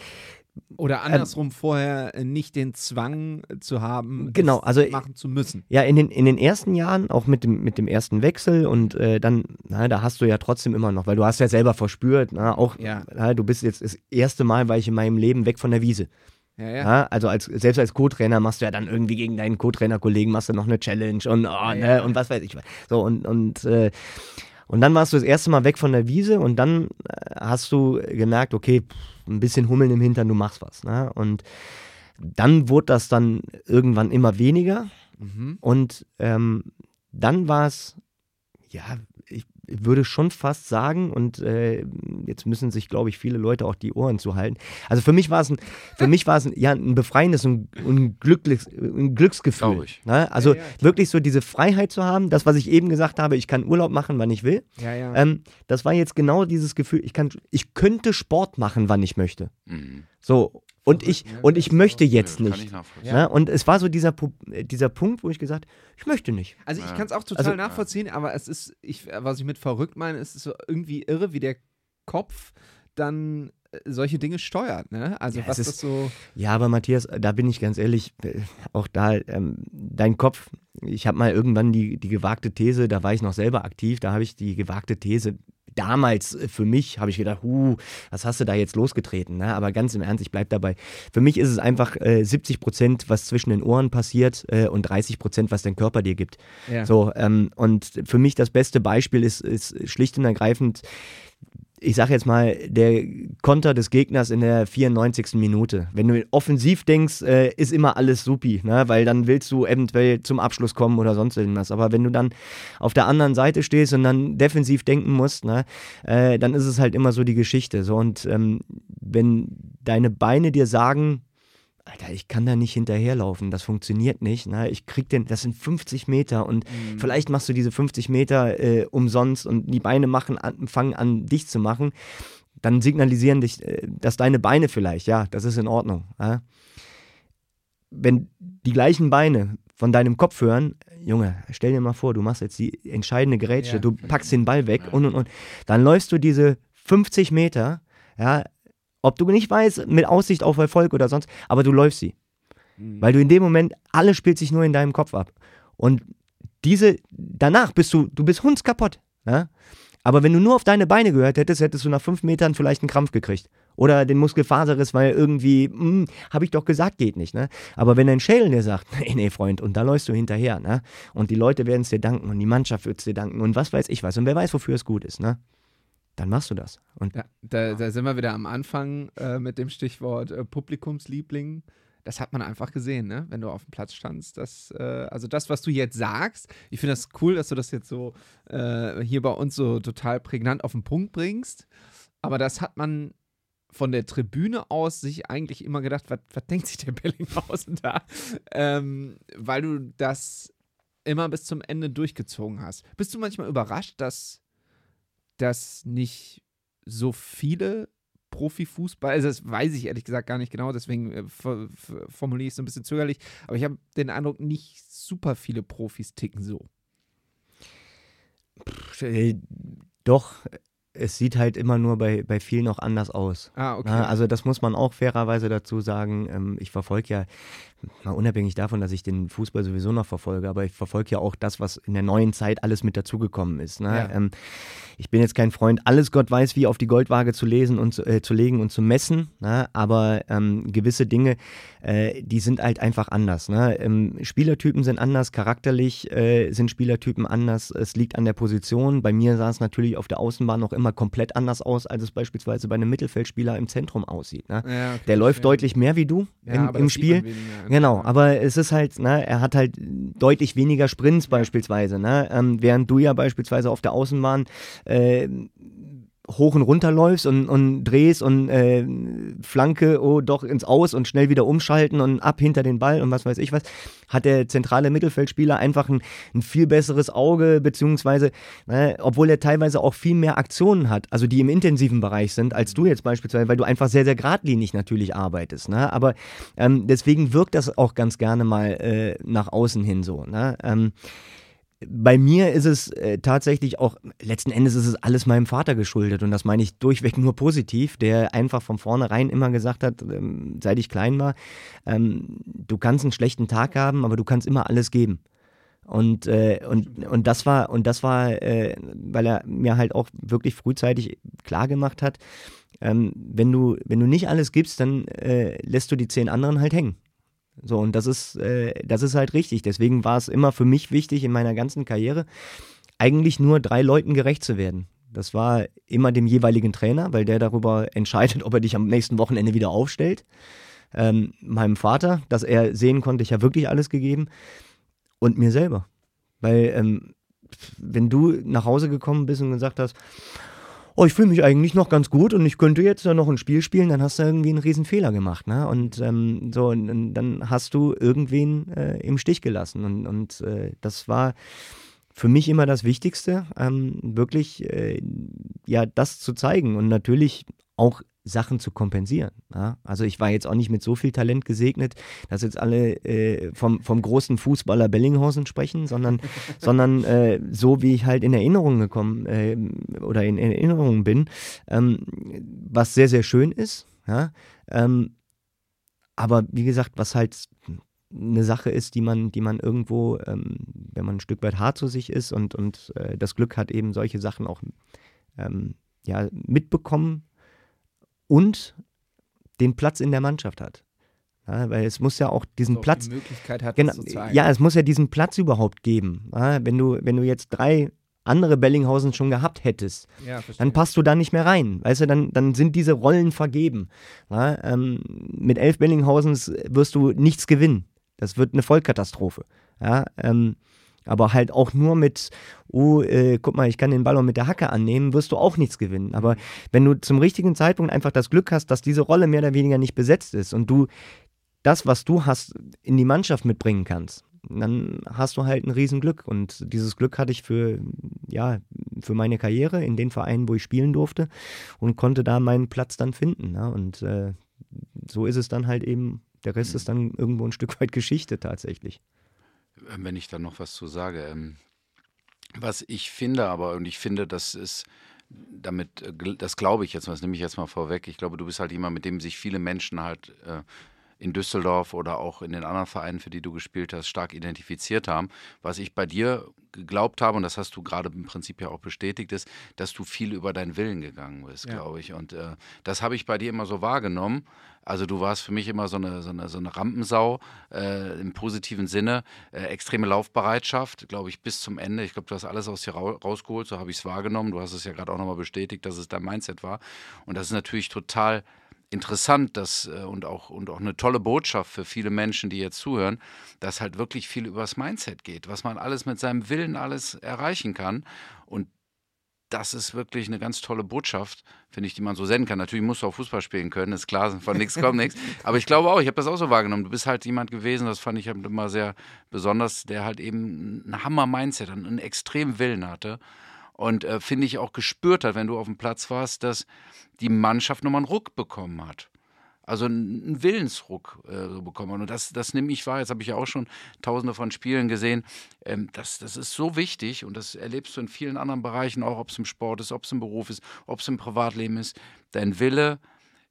Oder andersrum vorher äh, nicht den Zwang zu haben, Genau, das also- machen zu müssen. Ja, in den, in den ersten Jahren, auch mit dem, mit dem ersten Wechsel und äh, dann, na, da hast du ja trotzdem immer noch, weil du hast ja selber verspürt, na, auch, Ja. na, du bist jetzt das erste Mal, war ich in meinem Leben weg von der Wiese. Ja, ja. Ja, also als, selbst als Co-Trainer machst du ja dann irgendwie gegen deinen Co-Trainer-Kollegen machst du noch eine Challenge und, oh, ne, und was weiß ich. So, und, und, äh, und dann warst du das erste Mal weg von der Wiese und dann äh, hast du gemerkt, okay, pff, ein bisschen Hummeln im Hintern, du machst was. Ne? Und dann wurde das dann irgendwann immer weniger. Mhm. Und ähm, dann war es, ja, würde schon fast sagen, und äh, jetzt müssen sich, glaube ich, viele Leute auch die Ohren zuhalten. Also für mich war es ein, für mich war es ein, ja, ein befreiendes und ein, glückliches, ein Glücksgefühl. Glaube ich. Ne? Also Ja, ja, wirklich so diese Freiheit zu haben, das, was ich eben gesagt habe, ich kann Urlaub machen, wann ich will. Ja, ja. Ähm, das war jetzt genau dieses Gefühl, ich, kann, ich könnte Sport machen, wann ich möchte. Mhm. So. Und ich, ne? und ich möchte jetzt Ja, nicht. ich nachvollziehen. Ne? Und es war so dieser, äh, dieser Punkt, wo ich gesagt ich möchte nicht. Also ich Ja. kann es auch total Also- nachvollziehen, aber es ist, ich, was ich mit verrückt meine, ist es so irgendwie irre, wie der Kopf dann solche Dinge steuert, ne? Also Ja, was das ist- so. Ja, aber Matthias, da bin ich ganz ehrlich, äh, auch da, ähm, dein Kopf, ich habe mal irgendwann die, die gewagte These, da war ich noch selber aktiv, da habe ich die gewagte These, damals äh, für mich, habe ich gedacht, huh, was hast du da jetzt losgetreten? Ne? Aber ganz im Ernst, ich bleibe dabei. Für mich ist es einfach äh, 70 Prozent, was zwischen den Ohren passiert äh, und 30 Prozent, was dein Körper dir gibt. Ja. So, ähm, und für mich das beste Beispiel ist, ist schlicht und ergreifend, ich sage jetzt mal, der Konter des Gegners in der 94. Minute. Wenn du offensiv denkst, äh, ist immer alles supi, ne? weil dann willst du eventuell zum Abschluss kommen oder sonst irgendwas. Aber wenn du dann auf der anderen Seite stehst und dann defensiv denken musst, ne? äh, dann ist es halt immer so die Geschichte. So, und ähm, wenn deine Beine dir sagen, Alter, ich kann da nicht hinterherlaufen, das funktioniert nicht. Ne? Ich krieg den, das sind 50 Meter und mhm. vielleicht machst du diese 50 Meter äh, umsonst und die Beine machen an, fangen an, dich zu machen. Dann signalisieren dich, äh, dass deine Beine vielleicht, ja, das ist in Ordnung. Ja? Wenn die gleichen Beine von deinem Kopf hören, Junge, stell dir mal vor, du machst jetzt die entscheidende Gerätsche, ja. du packst den Ball weg und und und. Dann läufst du diese 50 Meter, ja, ob du nicht weißt, mit Aussicht auf Erfolg oder sonst, aber du läufst sie. Mhm. Weil du in dem Moment, alles spielt sich nur in deinem Kopf ab. Und diese, danach bist du, du bist hundskaputt. Ja? Aber wenn du nur auf deine Beine gehört hättest, hättest du nach fünf Metern vielleicht einen Krampf gekriegt. Oder den Muskelfaserriss, weil irgendwie, hm, habe ich doch gesagt, geht nicht. Ne? Aber wenn dein Schädel dir sagt, nee, nee, Freund, und da läufst du hinterher, ne? Und die Leute werden es dir danken und die Mannschaft wird es dir danken und was weiß ich was. Und wer weiß, wofür es gut ist, ne? Dann machst du das. Und ja, da, da, sind wir wieder am Anfang äh, mit dem Stichwort äh, Publikumsliebling. Das hat man einfach gesehen, ne? wenn du auf dem Platz standst. Das, äh, also das, was du jetzt sagst, ich finde das cool, dass du das jetzt so äh, hier bei uns so total prägnant auf den Punkt bringst. Aber das hat man von der Tribüne aus sich eigentlich immer gedacht, was, was denkt sich der Bellinghausen da? Ähm, weil du das immer bis zum Ende durchgezogen hast. Bist du manchmal überrascht, dass dass nicht so viele Profifußball, also das weiß ich ehrlich gesagt gar nicht genau, deswegen äh, formuliere ich es so ein bisschen zögerlich, aber ich habe den Eindruck, nicht super viele Profis ticken so. Pff, äh, doch, es sieht halt immer nur bei, bei vielen auch anders aus. Ah, okay. Ja, also das muss man auch fairerweise dazu sagen. Ähm, ich verfolge ja mal unabhängig davon, dass ich den Fußball sowieso noch verfolge, aber ich verfolge ja auch das, was in der neuen Zeit alles mit dazugekommen ist. Ne? Ja. Ähm, ich bin jetzt kein Freund, alles Gott weiß wie auf die Goldwaage zu lesen und zu, äh, zu legen und zu messen, ne? aber ähm, gewisse Dinge, äh, die sind halt einfach anders. Ne? Ähm, Spielertypen sind anders, charakterlich äh, sind Spielertypen anders, es liegt an der Position. Bei mir sah es natürlich auf der Außenbahn noch immer komplett anders aus, als es beispielsweise bei einem Mittelfeldspieler im Zentrum aussieht. Ne? Ja, okay, der läuft deutlich mehr wie du ja, im, im Spiel. Genau, aber es ist halt, ne, er hat halt deutlich weniger Sprints beispielsweise, ne? Ähm, während du ja beispielsweise auf der Außenbahn äh, hoch und runter läufst und, und drehst und äh, Flanke, oh doch ins Aus und schnell wieder umschalten und ab hinter den Ball und was weiß ich was, hat der zentrale Mittelfeldspieler einfach ein, ein viel besseres Auge, beziehungsweise, ne, obwohl er teilweise auch viel mehr Aktionen hat, also die im intensiven Bereich sind, als du jetzt beispielsweise, weil du einfach sehr, sehr geradlinig natürlich arbeitest. Ne? Aber ähm, deswegen wirkt das auch ganz gerne mal äh, nach außen hin so. Ne? Ähm, bei mir ist es äh, tatsächlich auch, letzten Endes ist es alles meinem Vater geschuldet und das meine ich durchweg nur positiv, der einfach von vornherein immer gesagt hat, ähm, seit ich klein war, ähm, du kannst einen schlechten Tag haben, aber du kannst immer alles geben. Und, äh, und, und das war, und das war äh, weil er mir halt auch wirklich frühzeitig klar gemacht hat, ähm, wenn, du, wenn du nicht alles gibst, dann äh, lässt du die zehn anderen halt hängen. So, und das ist, äh, das ist halt richtig. Deswegen war es immer für mich wichtig in meiner ganzen Karriere, eigentlich nur drei Leuten gerecht zu werden. Das war immer dem jeweiligen Trainer, weil der darüber entscheidet, ob er dich am nächsten Wochenende wieder aufstellt. Ähm, meinem Vater, dass er sehen konnte, ich habe wirklich alles gegeben. Und mir selber. Weil, ähm, wenn du nach Hause gekommen bist und gesagt hast, oh, ich fühle mich eigentlich noch ganz gut und ich könnte jetzt noch ein Spiel spielen, dann hast du irgendwie einen riesen Fehler gemacht. Ne? Und ähm, so, und, dann hast du irgendwen äh, im Stich gelassen. Und, und äh, das war für mich immer das Wichtigste, ähm, wirklich äh, ja das zu zeigen und natürlich auch Sachen zu kompensieren. Ja? Also ich war jetzt auch nicht mit so viel Talent gesegnet, dass jetzt alle äh, vom, vom großen Fußballer Bellinghausen sprechen, sondern, sondern äh, so wie ich halt in Erinnerung gekommen äh, oder in, in Erinnerung bin, ähm, was sehr, sehr schön ist. Ja? Ähm, aber wie gesagt, was halt eine Sache ist, die man, die man irgendwo, ähm, wenn man ein Stück weit hart zu sich ist und, und äh, das Glück hat, eben solche Sachen auch ähm, ja, mitbekommen und den Platz in der Mannschaft hat. Ja, weil es muss ja auch diesen so Platz. Die Möglichkeit hat, genau. Ja, es muss ja diesen Platz überhaupt geben. Ja, wenn, du, wenn du jetzt drei andere Bellinghausen schon gehabt hättest, ja, dann passt du da nicht mehr rein. Weißt du, dann, dann sind diese Rollen vergeben. Ähm, mit elf Bellinghausens wirst du nichts gewinnen. Das wird eine Vollkatastrophe. Ja, ähm, aber halt auch nur mit, oh, äh, guck mal, ich kann den Ball auch mit der Hacke annehmen, wirst du auch nichts gewinnen. Aber wenn du zum richtigen Zeitpunkt einfach das Glück hast, dass diese Rolle mehr oder weniger nicht besetzt ist und du das, was du hast, in die Mannschaft mitbringen kannst, dann hast du halt ein Riesenglück. Und dieses Glück hatte ich für, ja, für meine Karriere in den Vereinen, wo ich spielen durfte und konnte da meinen Platz dann finden. Ja? Und äh, so ist es dann halt eben, der Rest ist dann irgendwo ein Stück weit Geschichte tatsächlich. Wenn ich da noch was zu sage, ähm, was ich finde aber, und ich finde, das ist damit, äh, das glaube ich jetzt mal, das nehme ich jetzt mal vorweg. Ich glaube, du bist halt jemand, mit dem sich viele Menschen halt äh, in Düsseldorf oder auch in den anderen Vereinen, für die du gespielt hast, stark identifiziert haben. Was ich bei dir geglaubt habe, und das hast du gerade im Prinzip ja auch bestätigt, ist, dass du viel über deinen Willen gegangen bist, ja. glaube ich. Und äh, das habe ich bei dir immer so wahrgenommen. Also du warst für mich immer so eine, so eine, so eine Rampensau äh, im positiven Sinne. Äh, extreme Laufbereitschaft, glaube ich, bis zum Ende. Ich glaube, du hast alles aus dir rausgeholt, so habe ich es wahrgenommen. Du hast es ja gerade auch nochmal bestätigt, dass es dein Mindset war. Und das ist natürlich total interessant dass, äh, und, auch, und auch eine tolle Botschaft für viele Menschen, die jetzt zuhören, dass halt wirklich viel übers Mindset geht, was man alles mit seinem Willen alles erreichen kann. Und das ist wirklich eine ganz tolle Botschaft, finde ich, die man so senden kann. Natürlich musst du auch Fußball spielen können, ist klar, von nichts kommt nichts. Aber ich glaube auch, ich habe das auch so wahrgenommen. Du bist halt jemand gewesen, das fand ich halt immer sehr besonders, der halt eben ein Hammer-Mindset, einen extremen Willen hatte und äh, finde ich auch gespürt hat, wenn du auf dem Platz warst, dass die Mannschaft nochmal einen Ruck bekommen hat. Also einen Willensruck äh, bekommen. Und das, das nehme ich wahr. Jetzt habe ich ja auch schon tausende von Spielen gesehen. Ähm, das, das ist so wichtig und das erlebst du in vielen anderen Bereichen, auch ob es im Sport ist, ob es im Beruf ist, ob es im Privatleben ist. Dein Wille,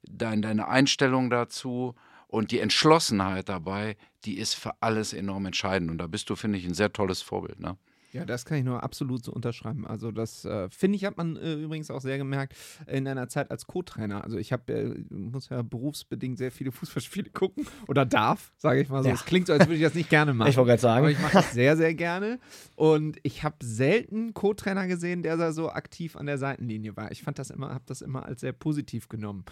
dein, deine Einstellung dazu und die Entschlossenheit dabei, die ist für alles enorm entscheidend. Und da bist du, finde ich, ein sehr tolles Vorbild. Ne? Ja, das kann ich nur absolut so unterschreiben. Also das äh, finde ich, hat man äh, übrigens auch sehr gemerkt in einer Zeit als Co-Trainer. Also ich habe, äh, muss ja berufsbedingt sehr viele Fußballspiele gucken oder darf, sage ich mal so. Es ja. klingt so, als würde ich das nicht gerne machen. Ich wollte gerade sagen. Aber ich mache das sehr, sehr gerne. Und ich habe selten Co-Trainer gesehen, der da so aktiv an der Seitenlinie war. Ich fand das immer, habe das immer als sehr positiv genommen.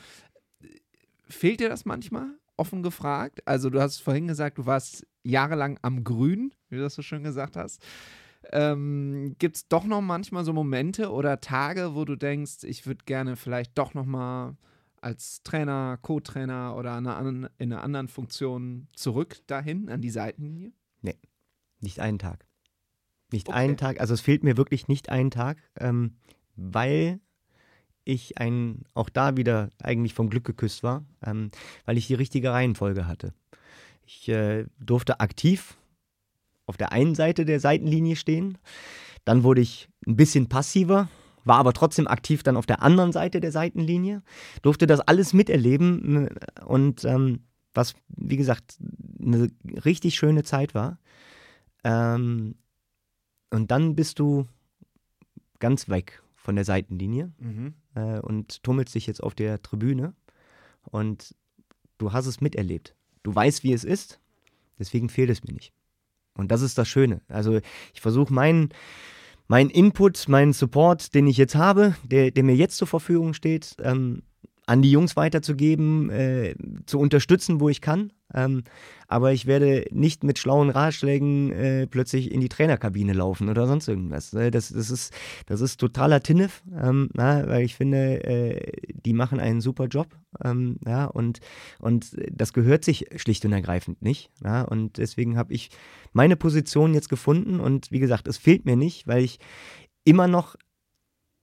Fehlt dir das manchmal? Offen gefragt. Also du hast vorhin gesagt, du warst jahrelang am Grün, wie du das so schön gesagt hast ähm, gibt es doch noch manchmal so Momente oder Tage, wo du denkst, ich würde gerne vielleicht doch noch mal als Trainer, Co-Trainer oder in einer, in einer anderen Funktion zurück dahin, an die Seitenlinie? Nee, nicht einen Tag. Nicht okay. einen Tag, also es fehlt mir wirklich nicht einen Tag, ähm, weil ich ein, auch da wieder eigentlich vom Glück geküsst war, ähm, weil ich die richtige Reihenfolge hatte. Ich äh, durfte aktiv auf der einen Seite der Seitenlinie stehen. Dann wurde ich ein bisschen passiver, war aber trotzdem aktiv dann auf der anderen Seite der Seitenlinie, durfte das alles miterleben und ähm, was, wie gesagt, eine richtig schöne Zeit war. Ähm, und dann bist du ganz weg von der Seitenlinie mhm. äh, und tummelst dich jetzt auf der Tribüne und du hast es miterlebt. Du weißt, wie es ist, deswegen fehlt es mir nicht. Und das ist das Schöne. Also ich versuche meinen mein Input, meinen Support, den ich jetzt habe, der, der mir jetzt zur Verfügung steht, ähm, an die Jungs weiterzugeben, äh, zu unterstützen, wo ich kann. Ähm, aber ich werde nicht mit schlauen Ratschlägen äh, plötzlich in die Trainerkabine laufen oder sonst irgendwas. Äh, das, das, ist, das ist totaler Tinnef, ähm, na, weil ich finde, äh, die machen einen super Job. Ähm, ja, und, und das gehört sich schlicht und ergreifend nicht. Ja, und deswegen habe ich meine Position jetzt gefunden und wie gesagt, es fehlt mir nicht, weil ich immer noch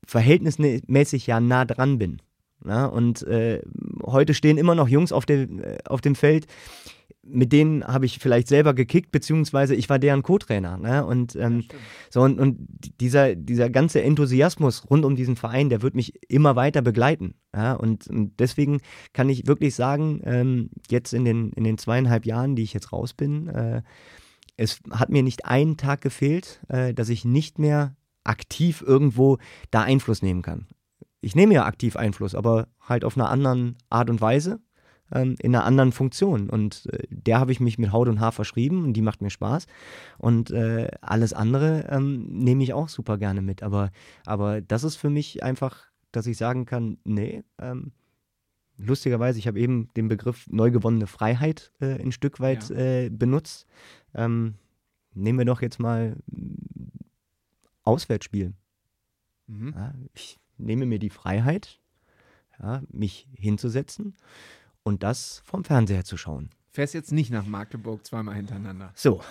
verhältnismäßig ja nah dran bin. Ja, und äh, heute stehen immer noch Jungs auf, der, auf dem Feld, mit denen habe ich vielleicht selber gekickt, beziehungsweise ich war deren Co-Trainer. Ne? Und, ähm, ja, so, und, und dieser, dieser ganze Enthusiasmus rund um diesen Verein, der wird mich immer weiter begleiten. Ja? Und, und deswegen kann ich wirklich sagen, ähm, jetzt in den, in den zweieinhalb Jahren, die ich jetzt raus bin, äh, es hat mir nicht einen Tag gefehlt, äh, dass ich nicht mehr aktiv irgendwo da Einfluss nehmen kann ich nehme ja aktiv Einfluss, aber halt auf einer anderen Art und Weise, ähm, in einer anderen Funktion. Und äh, der habe ich mich mit Haut und Haar verschrieben und die macht mir Spaß. Und äh, alles andere ähm, nehme ich auch super gerne mit. Aber, aber das ist für mich einfach, dass ich sagen kann, nee, ähm, lustigerweise, ich habe eben den Begriff neu gewonnene Freiheit äh, ein Stück weit ja. äh, benutzt. Ähm, nehmen wir doch jetzt mal Auswärtsspiel. Mhm. Ja, ich nehme mir die Freiheit, ja, mich hinzusetzen und das vom Fernseher zu schauen. fährst jetzt nicht nach Magdeburg zweimal hintereinander. So.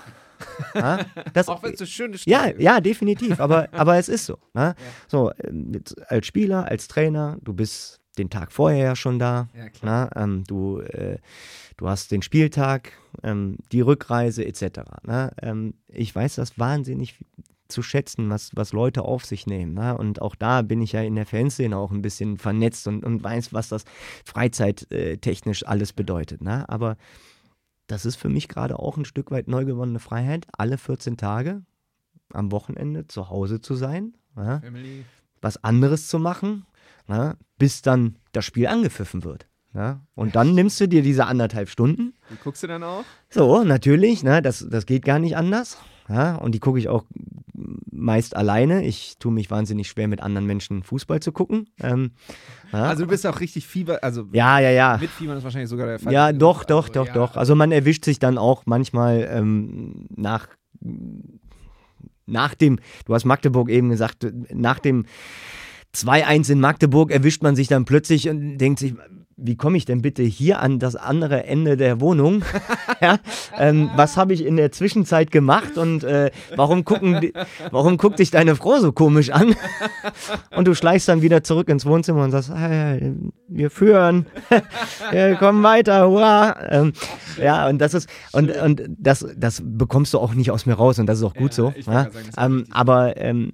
Ja, das, Auch wenn es eine schöne Stadt ja, ist. ja, definitiv. Aber, aber es ist so. Ne? So, ähm, als Spieler, als Trainer, du bist den Tag vorher ja schon da. Ja, klar. Ne? Ähm, du, äh, du hast den Spieltag, ähm, die Rückreise etc. Ne? Ähm, ich weiß das wahnsinnig zu schätzen, was, was Leute auf sich nehmen. Ne? Und auch da bin ich ja in der Fanszene auch ein bisschen vernetzt und, und weiß, was das freizeittechnisch alles bedeutet. Ne? Aber das ist für mich gerade auch ein Stück weit neu gewonnene Freiheit, alle 14 Tage am Wochenende zu Hause zu sein, Family. was anderes zu machen, ja, bis dann das Spiel angepfiffen wird. Ja. Und dann nimmst du dir diese anderthalb Stunden. Die guckst du dann auch? So, natürlich, ne, das, das geht gar nicht anders. Ja, und die gucke ich auch meist alleine. Ich tue mich wahnsinnig schwer, mit anderen Menschen Fußball zu gucken. Ähm, ja. Also du bist auch richtig Fieber, also ja, ja, ja. mit Fiebern ist wahrscheinlich sogar der Fall. Ja, doch, doch, Also, doch, ja. doch. Also man erwischt sich dann auch manchmal ähm, nach, nach dem, du hast Magdeburg eben gesagt, nach dem 2-1 in Magdeburg erwischt man sich dann plötzlich und denkt sich, wie komme ich denn bitte hier an das andere Ende der Wohnung? ja, ähm, was habe ich in der Zwischenzeit gemacht und äh, warum, gucken, die- warum guckt dich deine Frau so komisch an? und du schleichst dann wieder zurück ins Wohnzimmer und sagst, hey, wir führen, wir kommen weiter, hurra. Ähm, ja, und das ist, und, und das, das bekommst du auch nicht aus mir raus und das ist auch gut Ja, so. Ja? sagen, Ähm, aber ähm,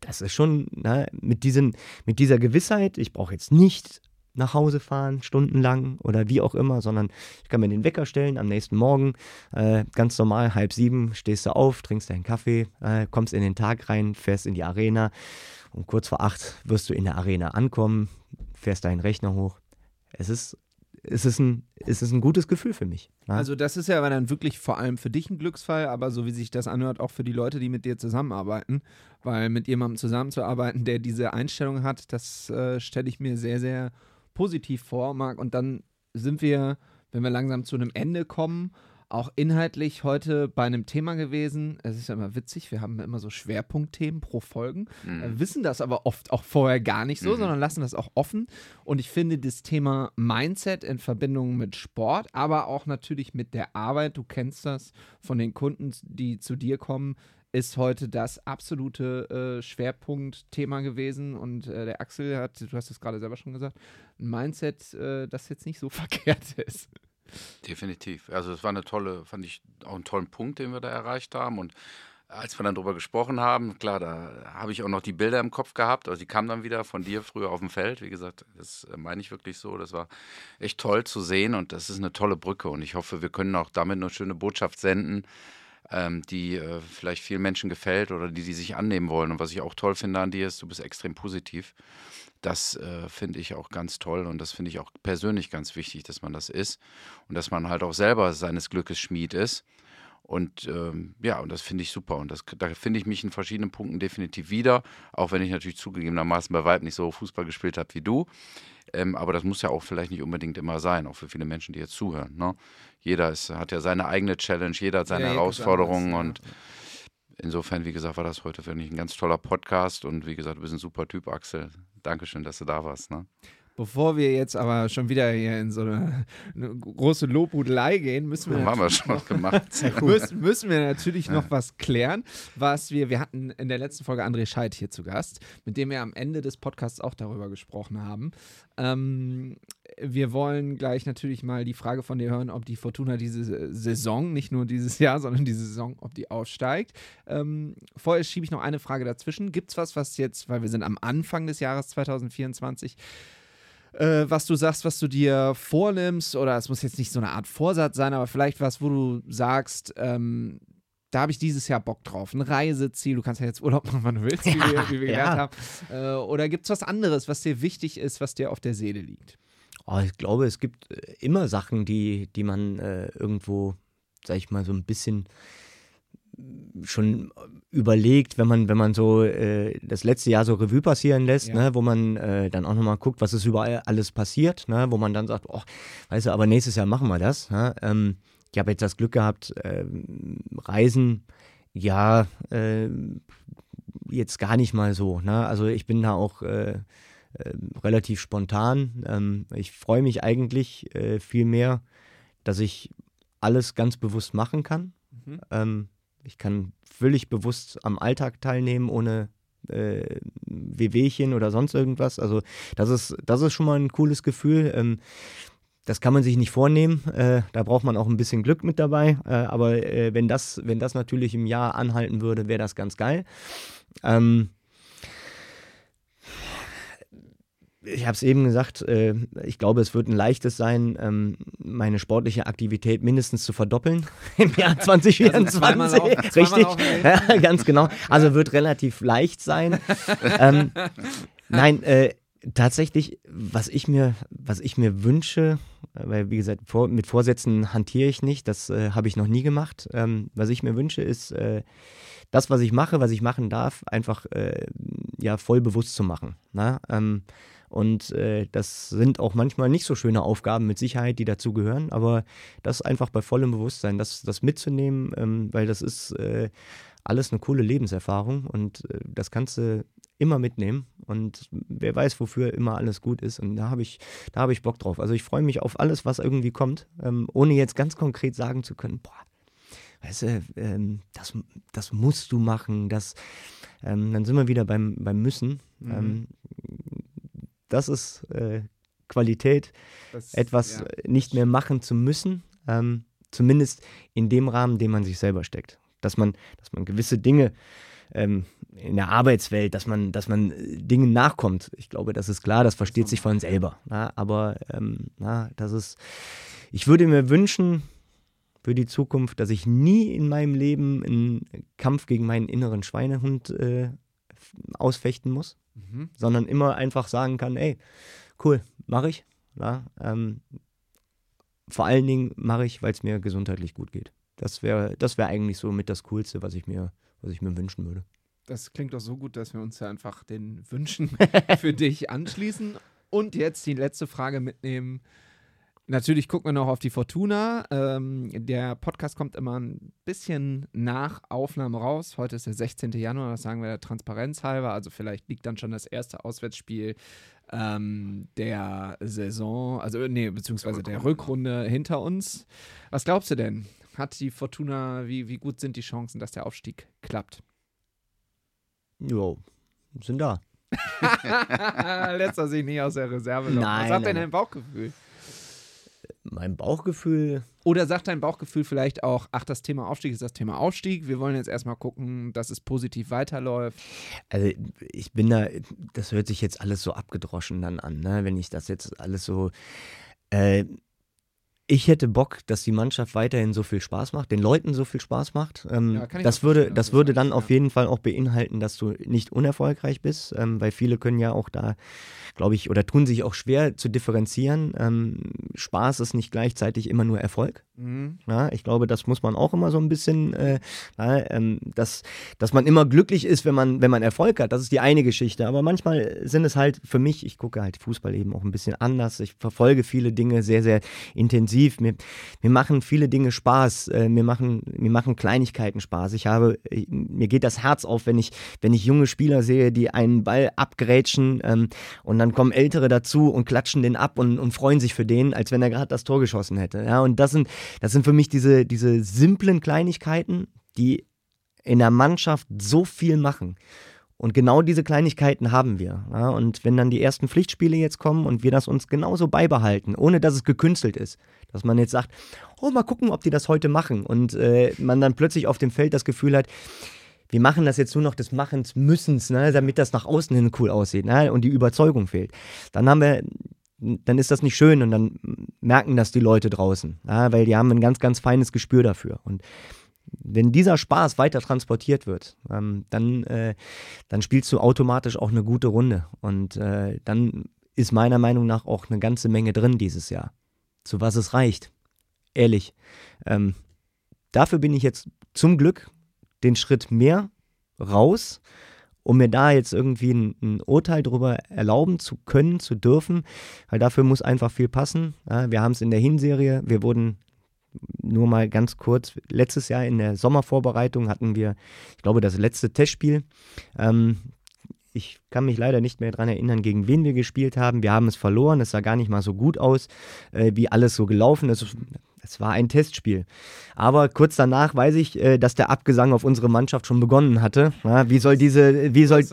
das ist schon ne, mit, diesen, mit dieser Gewissheit, ich brauche jetzt nicht nach Hause fahren, stundenlang oder wie auch immer, sondern ich kann mir den Wecker stellen am nächsten Morgen, äh, ganz normal, halb sieben, stehst du auf, trinkst deinen Kaffee, äh, kommst in den Tag rein, fährst in die Arena und kurz vor acht wirst du in der Arena ankommen, fährst deinen Rechner hoch. Es ist, es ist, ein, es ist ein gutes Gefühl für mich. ne? Also das ist ja aber dann wirklich vor allem für dich ein Glücksfall, aber so wie sich das anhört, auch für die Leute, die mit dir zusammenarbeiten, weil mit jemandem zusammenzuarbeiten, der diese Einstellung hat, das äh, stelle ich mir sehr, sehr positiv vor, Marc. Und dann sind wir, wenn wir langsam zu einem Ende kommen, auch inhaltlich heute bei einem Thema gewesen. Es ist ja immer witzig, wir haben immer so Schwerpunktthemen pro Folgen, äh, wissen das aber oft auch vorher gar nicht so, Mhm. sondern lassen das auch offen. Und ich finde das Thema Mindset in Verbindung mit Sport, aber auch natürlich mit der Arbeit, du kennst das von den Kunden, die zu dir kommen, ist heute das absolute äh, Schwerpunktthema gewesen. Und äh, der Axel hat, du hast es gerade selber schon gesagt, ein Mindset, äh, das jetzt nicht so verkehrt ist. Definitiv. Also es war eine tolle, fand ich auch einen tollen Punkt, den wir da erreicht haben. Und als wir dann drüber gesprochen haben, klar, da habe ich auch noch die Bilder im Kopf gehabt. Also die kamen dann wieder von dir früher auf dem Feld. Wie gesagt, das äh, meine ich wirklich so. Das war echt toll zu sehen und das ist eine tolle Brücke. Und ich hoffe, wir können auch damit eine schöne Botschaft senden, ähm, die äh, vielleicht vielen Menschen gefällt oder die, die sich annehmen wollen. Und was ich auch toll finde an dir ist, du bist extrem positiv. Das äh, finde ich auch ganz toll und das finde ich auch persönlich ganz wichtig, dass man das ist und dass man halt auch selber seines Glückes Schmied ist. Und ähm, ja, und das finde ich super. Und das, da finde ich mich in verschiedenen Punkten definitiv wieder, auch wenn ich natürlich zugegebenermaßen bei Weib nicht so Fußball gespielt habe wie du. Ähm, aber das muss ja auch vielleicht nicht unbedingt immer sein, auch für viele Menschen, die jetzt zuhören. Ne? Jeder ist, hat ja seine eigene Challenge, jeder hat seine Ja, Herausforderungen und insofern, wie gesagt, war das heute, finde ich, ein ganz toller Podcast und wie gesagt, du bist ein super Typ, Axel. Dankeschön, dass du da warst. Ne? Bevor wir jetzt aber schon wieder hier in so eine, eine große Lobhudelei gehen, müssen wir haben wir natürlich schon noch- gemacht. müssen, müssen wir natürlich noch was klären, was wir, wir hatten in der letzten Folge André Scheidt hier zu Gast, mit dem wir am Ende des Podcasts auch darüber gesprochen haben. Ähm, wir wollen gleich natürlich mal die Frage von dir hören, ob die Fortuna diese Saison, nicht nur dieses Jahr, sondern diese Saison, ob die aufsteigt. Ähm, vorher schiebe ich noch eine Frage dazwischen. Gibt es was, was jetzt, weil wir sind am Anfang des Jahres 2024, äh, was du sagst, was du dir vornimmst, oder es muss jetzt nicht so eine Art Vorsatz sein, aber vielleicht was, wo du sagst, ähm, da habe ich dieses Jahr Bock drauf. Ein Reiseziel, du kannst ja jetzt Urlaub machen, wann du willst, wie wir, wie wir Ja. gelernt haben. Äh, oder gibt es was anderes, was dir wichtig ist, was dir auf der Seele liegt? Oh, ich glaube, es gibt äh, immer Sachen, die, die man äh, irgendwo, sag ich mal, so ein bisschen schon überlegt, wenn man, wenn man so äh, das letzte Jahr so Revue passieren lässt, Ja. ne, wo man äh, dann auch nochmal guckt, was ist überall alles passiert, ne, wo man dann sagt, oh, weißt du, aber nächstes Jahr machen wir das. Ne? Ähm, ich habe jetzt das Glück gehabt, ähm, Reisen, ja, äh, jetzt gar nicht mal so. Ne? Also ich bin da auch äh, äh, relativ spontan. Ähm, ich freue mich eigentlich äh, viel mehr, dass ich alles ganz bewusst machen kann. Mhm. Ich kann völlig bewusst am Alltag teilnehmen, ohne äh, Wehwehchen oder sonst irgendwas. Also das ist, das ist schon mal ein cooles Gefühl. Ähm, das kann man sich nicht vornehmen. Äh, da braucht man auch ein bisschen Glück mit dabei. Äh, aber äh, wenn, das, wenn das natürlich im Jahr anhalten würde, wäre das ganz geil. Ähm, ich habe es eben gesagt, äh, ich glaube, es wird ein leichtes sein, ähm, meine sportliche Aktivität mindestens zu verdoppeln im Jahr 2024. Also laufen, Richtig, ja, ganz genau. Also wird relativ leicht sein. ähm, nein, äh, tatsächlich, was ich mir, was ich mir wünsche, weil wie gesagt, vor, mit Vorsätzen hantiere ich nicht, das äh, habe ich noch nie gemacht. Ähm, was ich mir wünsche, ist äh, das, was ich mache, was ich machen darf, einfach äh, ja voll bewusst zu machen. Ne? Ähm, und äh, das sind auch manchmal nicht so schöne Aufgaben mit Sicherheit, die dazu gehören, aber das einfach bei vollem Bewusstsein, das, das mitzunehmen, ähm, weil das ist äh, alles eine coole Lebenserfahrung und äh, das kannst du immer mitnehmen und wer weiß, wofür immer alles gut ist und da habe ich, da habe ich Bock drauf. Also ich freue mich auf alles, was irgendwie kommt, ähm, ohne jetzt ganz konkret sagen zu können, boah, weißt du, ähm, das, das musst du machen, das, ähm, dann sind wir wieder beim, beim Müssen. Mhm. Ähm, das ist äh, Qualität, das, etwas ja. nicht mehr machen zu müssen, ähm, zumindest in dem Rahmen, den man sich selber steckt. Dass man, dass man gewisse Dinge ähm, in der Arbeitswelt, dass man, dass man äh, Dingen nachkommt. Ich glaube, das ist klar, das versteht sich von selber. Na, aber ähm, na, das ist, ich würde mir wünschen für die Zukunft, dass ich nie in meinem Leben einen Kampf gegen meinen inneren Schweinehund äh, ausfechten muss mhm. sondern immer einfach sagen kann, ey, cool, mache ich. Ja, ähm, vor allen Dingen mache ich, weil es mir gesundheitlich gut geht. Das wäre das wär eigentlich so mit das Coolste, was ich mir, was ich mir wünschen würde. Das klingt doch so gut, dass wir uns ja einfach den Wünschen für dich anschließen. Und jetzt die letzte Frage mitnehmen. Natürlich gucken wir noch auf die Fortuna. Ähm, der Podcast kommt immer ein bisschen nach Aufnahme raus. Heute ist der 16. Januar, das sagen wir der Transparenz halber. Also vielleicht liegt dann schon das erste Auswärtsspiel ähm, der Saison, also nee, beziehungsweise der Rückrunde hinter uns. Was glaubst du denn? Hat die Fortuna, wie, wie gut sind die Chancen, dass der Aufstieg klappt? Jo, sind da. Lässt er sich nicht aus der Reserve locken. Was sagt denn dein Bauchgefühl? Mein Bauchgefühl. Oder sagt dein Bauchgefühl vielleicht auch, ach, das Thema Aufstieg ist das Thema Aufstieg. Wir wollen jetzt erstmal gucken, dass es positiv weiterläuft. Also ich bin da, das hört sich jetzt alles so abgedroschen dann an, ne? wenn ich das jetzt alles so. Äh, ich hätte Bock, dass die Mannschaft weiterhin so viel Spaß macht, den Leuten so viel Spaß macht. Ähm, ja, das würde, das würde dann auf jeden Fall auch beinhalten, dass du nicht unerfolgreich bist, ähm, weil viele können ja auch da glaube ich, oder tun sich auch schwer zu differenzieren. Ähm, Spaß ist nicht gleichzeitig immer nur Erfolg. Mhm. Ja, ich glaube, das muss man auch immer so ein bisschen, äh, ähm, dass, dass man immer glücklich ist, wenn man, wenn man Erfolg hat. Das ist die eine Geschichte. Aber manchmal sind es halt für mich, ich gucke halt Fußball eben auch ein bisschen anders. Ich verfolge viele Dinge sehr, sehr intensiv. Mir, mir machen viele Dinge Spaß. Äh, mir, machen, mir machen Kleinigkeiten Spaß. Ich habe, mir geht das Herz auf, wenn ich, wenn ich junge Spieler sehe, die einen Ball abgrätschen ähm, und dann dann kommen Ältere dazu und klatschen den ab und, und freuen sich für den, als wenn er gerade das Tor geschossen hätte. Ja, und das sind, das sind für mich diese, diese simplen Kleinigkeiten, die in der Mannschaft so viel machen. Und genau diese Kleinigkeiten haben wir. Ja, und wenn dann die ersten Pflichtspiele jetzt kommen und wir das uns genauso beibehalten, ohne dass es gekünstelt ist, dass man jetzt sagt, oh, mal gucken, ob die das heute machen. Und äh, man dann plötzlich auf dem Feld das Gefühl hat, wir machen das jetzt nur noch des Machens, Müssens, ne, damit das nach außen hin cool aussieht ne, und die Überzeugung fehlt. Dann haben wir dann ist das nicht schön und dann merken das die Leute draußen, ja, weil die haben ein ganz, ganz feines Gespür dafür. Und wenn dieser Spaß weiter transportiert wird, ähm, dann, äh, dann spielst du automatisch auch eine gute Runde. Und äh, dann ist meiner Meinung nach auch eine ganze Menge drin dieses Jahr. Zu was es reicht. Ehrlich. Ähm, dafür bin ich jetzt zum Glück den Schritt mehr raus, um mir da jetzt irgendwie ein, ein, Urteil darüber erlauben zu können, zu dürfen, weil dafür muss einfach viel passen. Ja, wir haben es in der Hinserie, wir wurden nur mal ganz kurz, letztes Jahr in der Sommervorbereitung hatten wir, ich glaube, das letzte Testspiel. Ähm, ich kann mich leider nicht mehr daran erinnern, gegen wen wir gespielt haben. Wir haben es verloren. Es sah gar nicht mal so gut aus, äh, wie alles so gelaufen ist. Es war ein Testspiel. Aber kurz danach weiß ich, äh, dass der Abgesang auf unsere Mannschaft schon begonnen hatte. Wie soll diese, wie soll,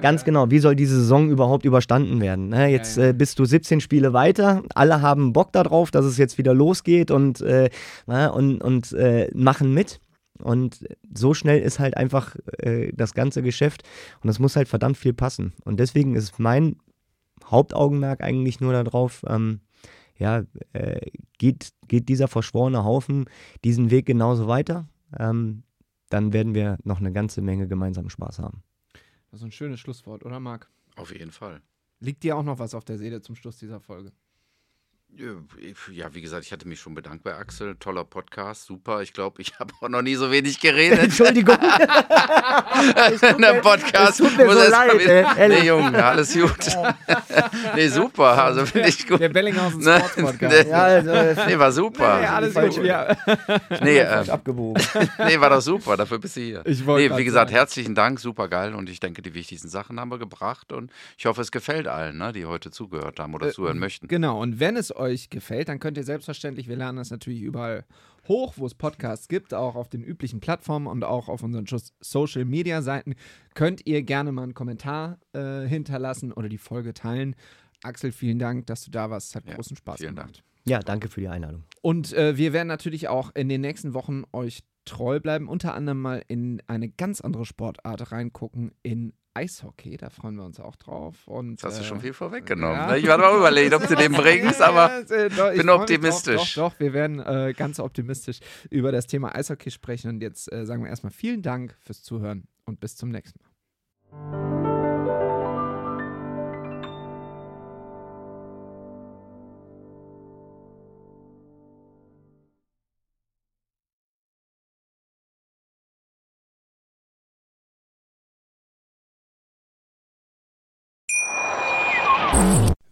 ganz genau, wie soll diese Saison überhaupt überstanden werden? Ne? Jetzt äh, bist du 17 Spiele weiter, alle haben Bock darauf, dass es jetzt wieder losgeht und, äh, und, und machen mit. Und so schnell ist halt einfach das ganze Geschäft und es muss halt verdammt viel passen. Und deswegen ist mein Hauptaugenmerk eigentlich nur darauf, ähm, ja, äh, geht, geht dieser verschworene Haufen diesen Weg genauso weiter, ähm, dann werden wir noch eine ganze Menge gemeinsamen Spaß haben. Das ist ein schönes Schlusswort, oder Marc? Auf jeden Fall. Liegt dir auch noch was auf der Seele zum Schluss dieser Folge? Ja, wie gesagt, ich hatte mich schon bedankt bei Axel. Toller Podcast, super. Ich glaube, ich habe auch noch nie so wenig geredet. Entschuldigung. In einem Podcast. Es tut mir muss so erst leid, wieder- ey. Nee, Junge, alles gut. nee, super. Also finde ich gut. Der Bellinghausen Ne? Sports Podcast. Ja, also, Nee, war super. Ja, alles gut. Ja. Nee, ähm, abgebogen. nee, war doch super. Dafür bist du hier. Ich wollte nee, wie gesagt, sagen. herzlichen Dank, super geil. Und ich denke, die wichtigsten Sachen haben wir gebracht. Und ich hoffe, es gefällt allen, ne, die heute zugehört haben oder Äh, zuhören möchten. Genau, und wenn es euch gefällt, dann könnt ihr selbstverständlich, wir lernen das natürlich überall hoch, wo es Podcasts gibt, auch auf den üblichen Plattformen und auch auf unseren Social Media Seiten, könnt ihr gerne mal einen Kommentar äh, hinterlassen oder die Folge teilen. Axel, vielen Dank, dass du da warst. Hat Ja, großen Spaß vielen gemacht. Ja, danke für die Einladung. Und äh, wir werden natürlich auch in den nächsten Wochen euch treu bleiben, unter anderem mal in eine ganz andere Sportart reingucken, in Eishockey. Da freuen wir uns auch drauf. Und, Jetzt hast du äh, schon viel vorweggenommen. ja. ne? Ich war mal überlegt, ob du den bringst, aber ich bin optimistisch. Doch, doch, doch, wir werden äh, ganz optimistisch über das Thema Eishockey sprechen. Und jetzt äh, sagen wir erstmal vielen Dank fürs Zuhören und bis zum nächsten Mal.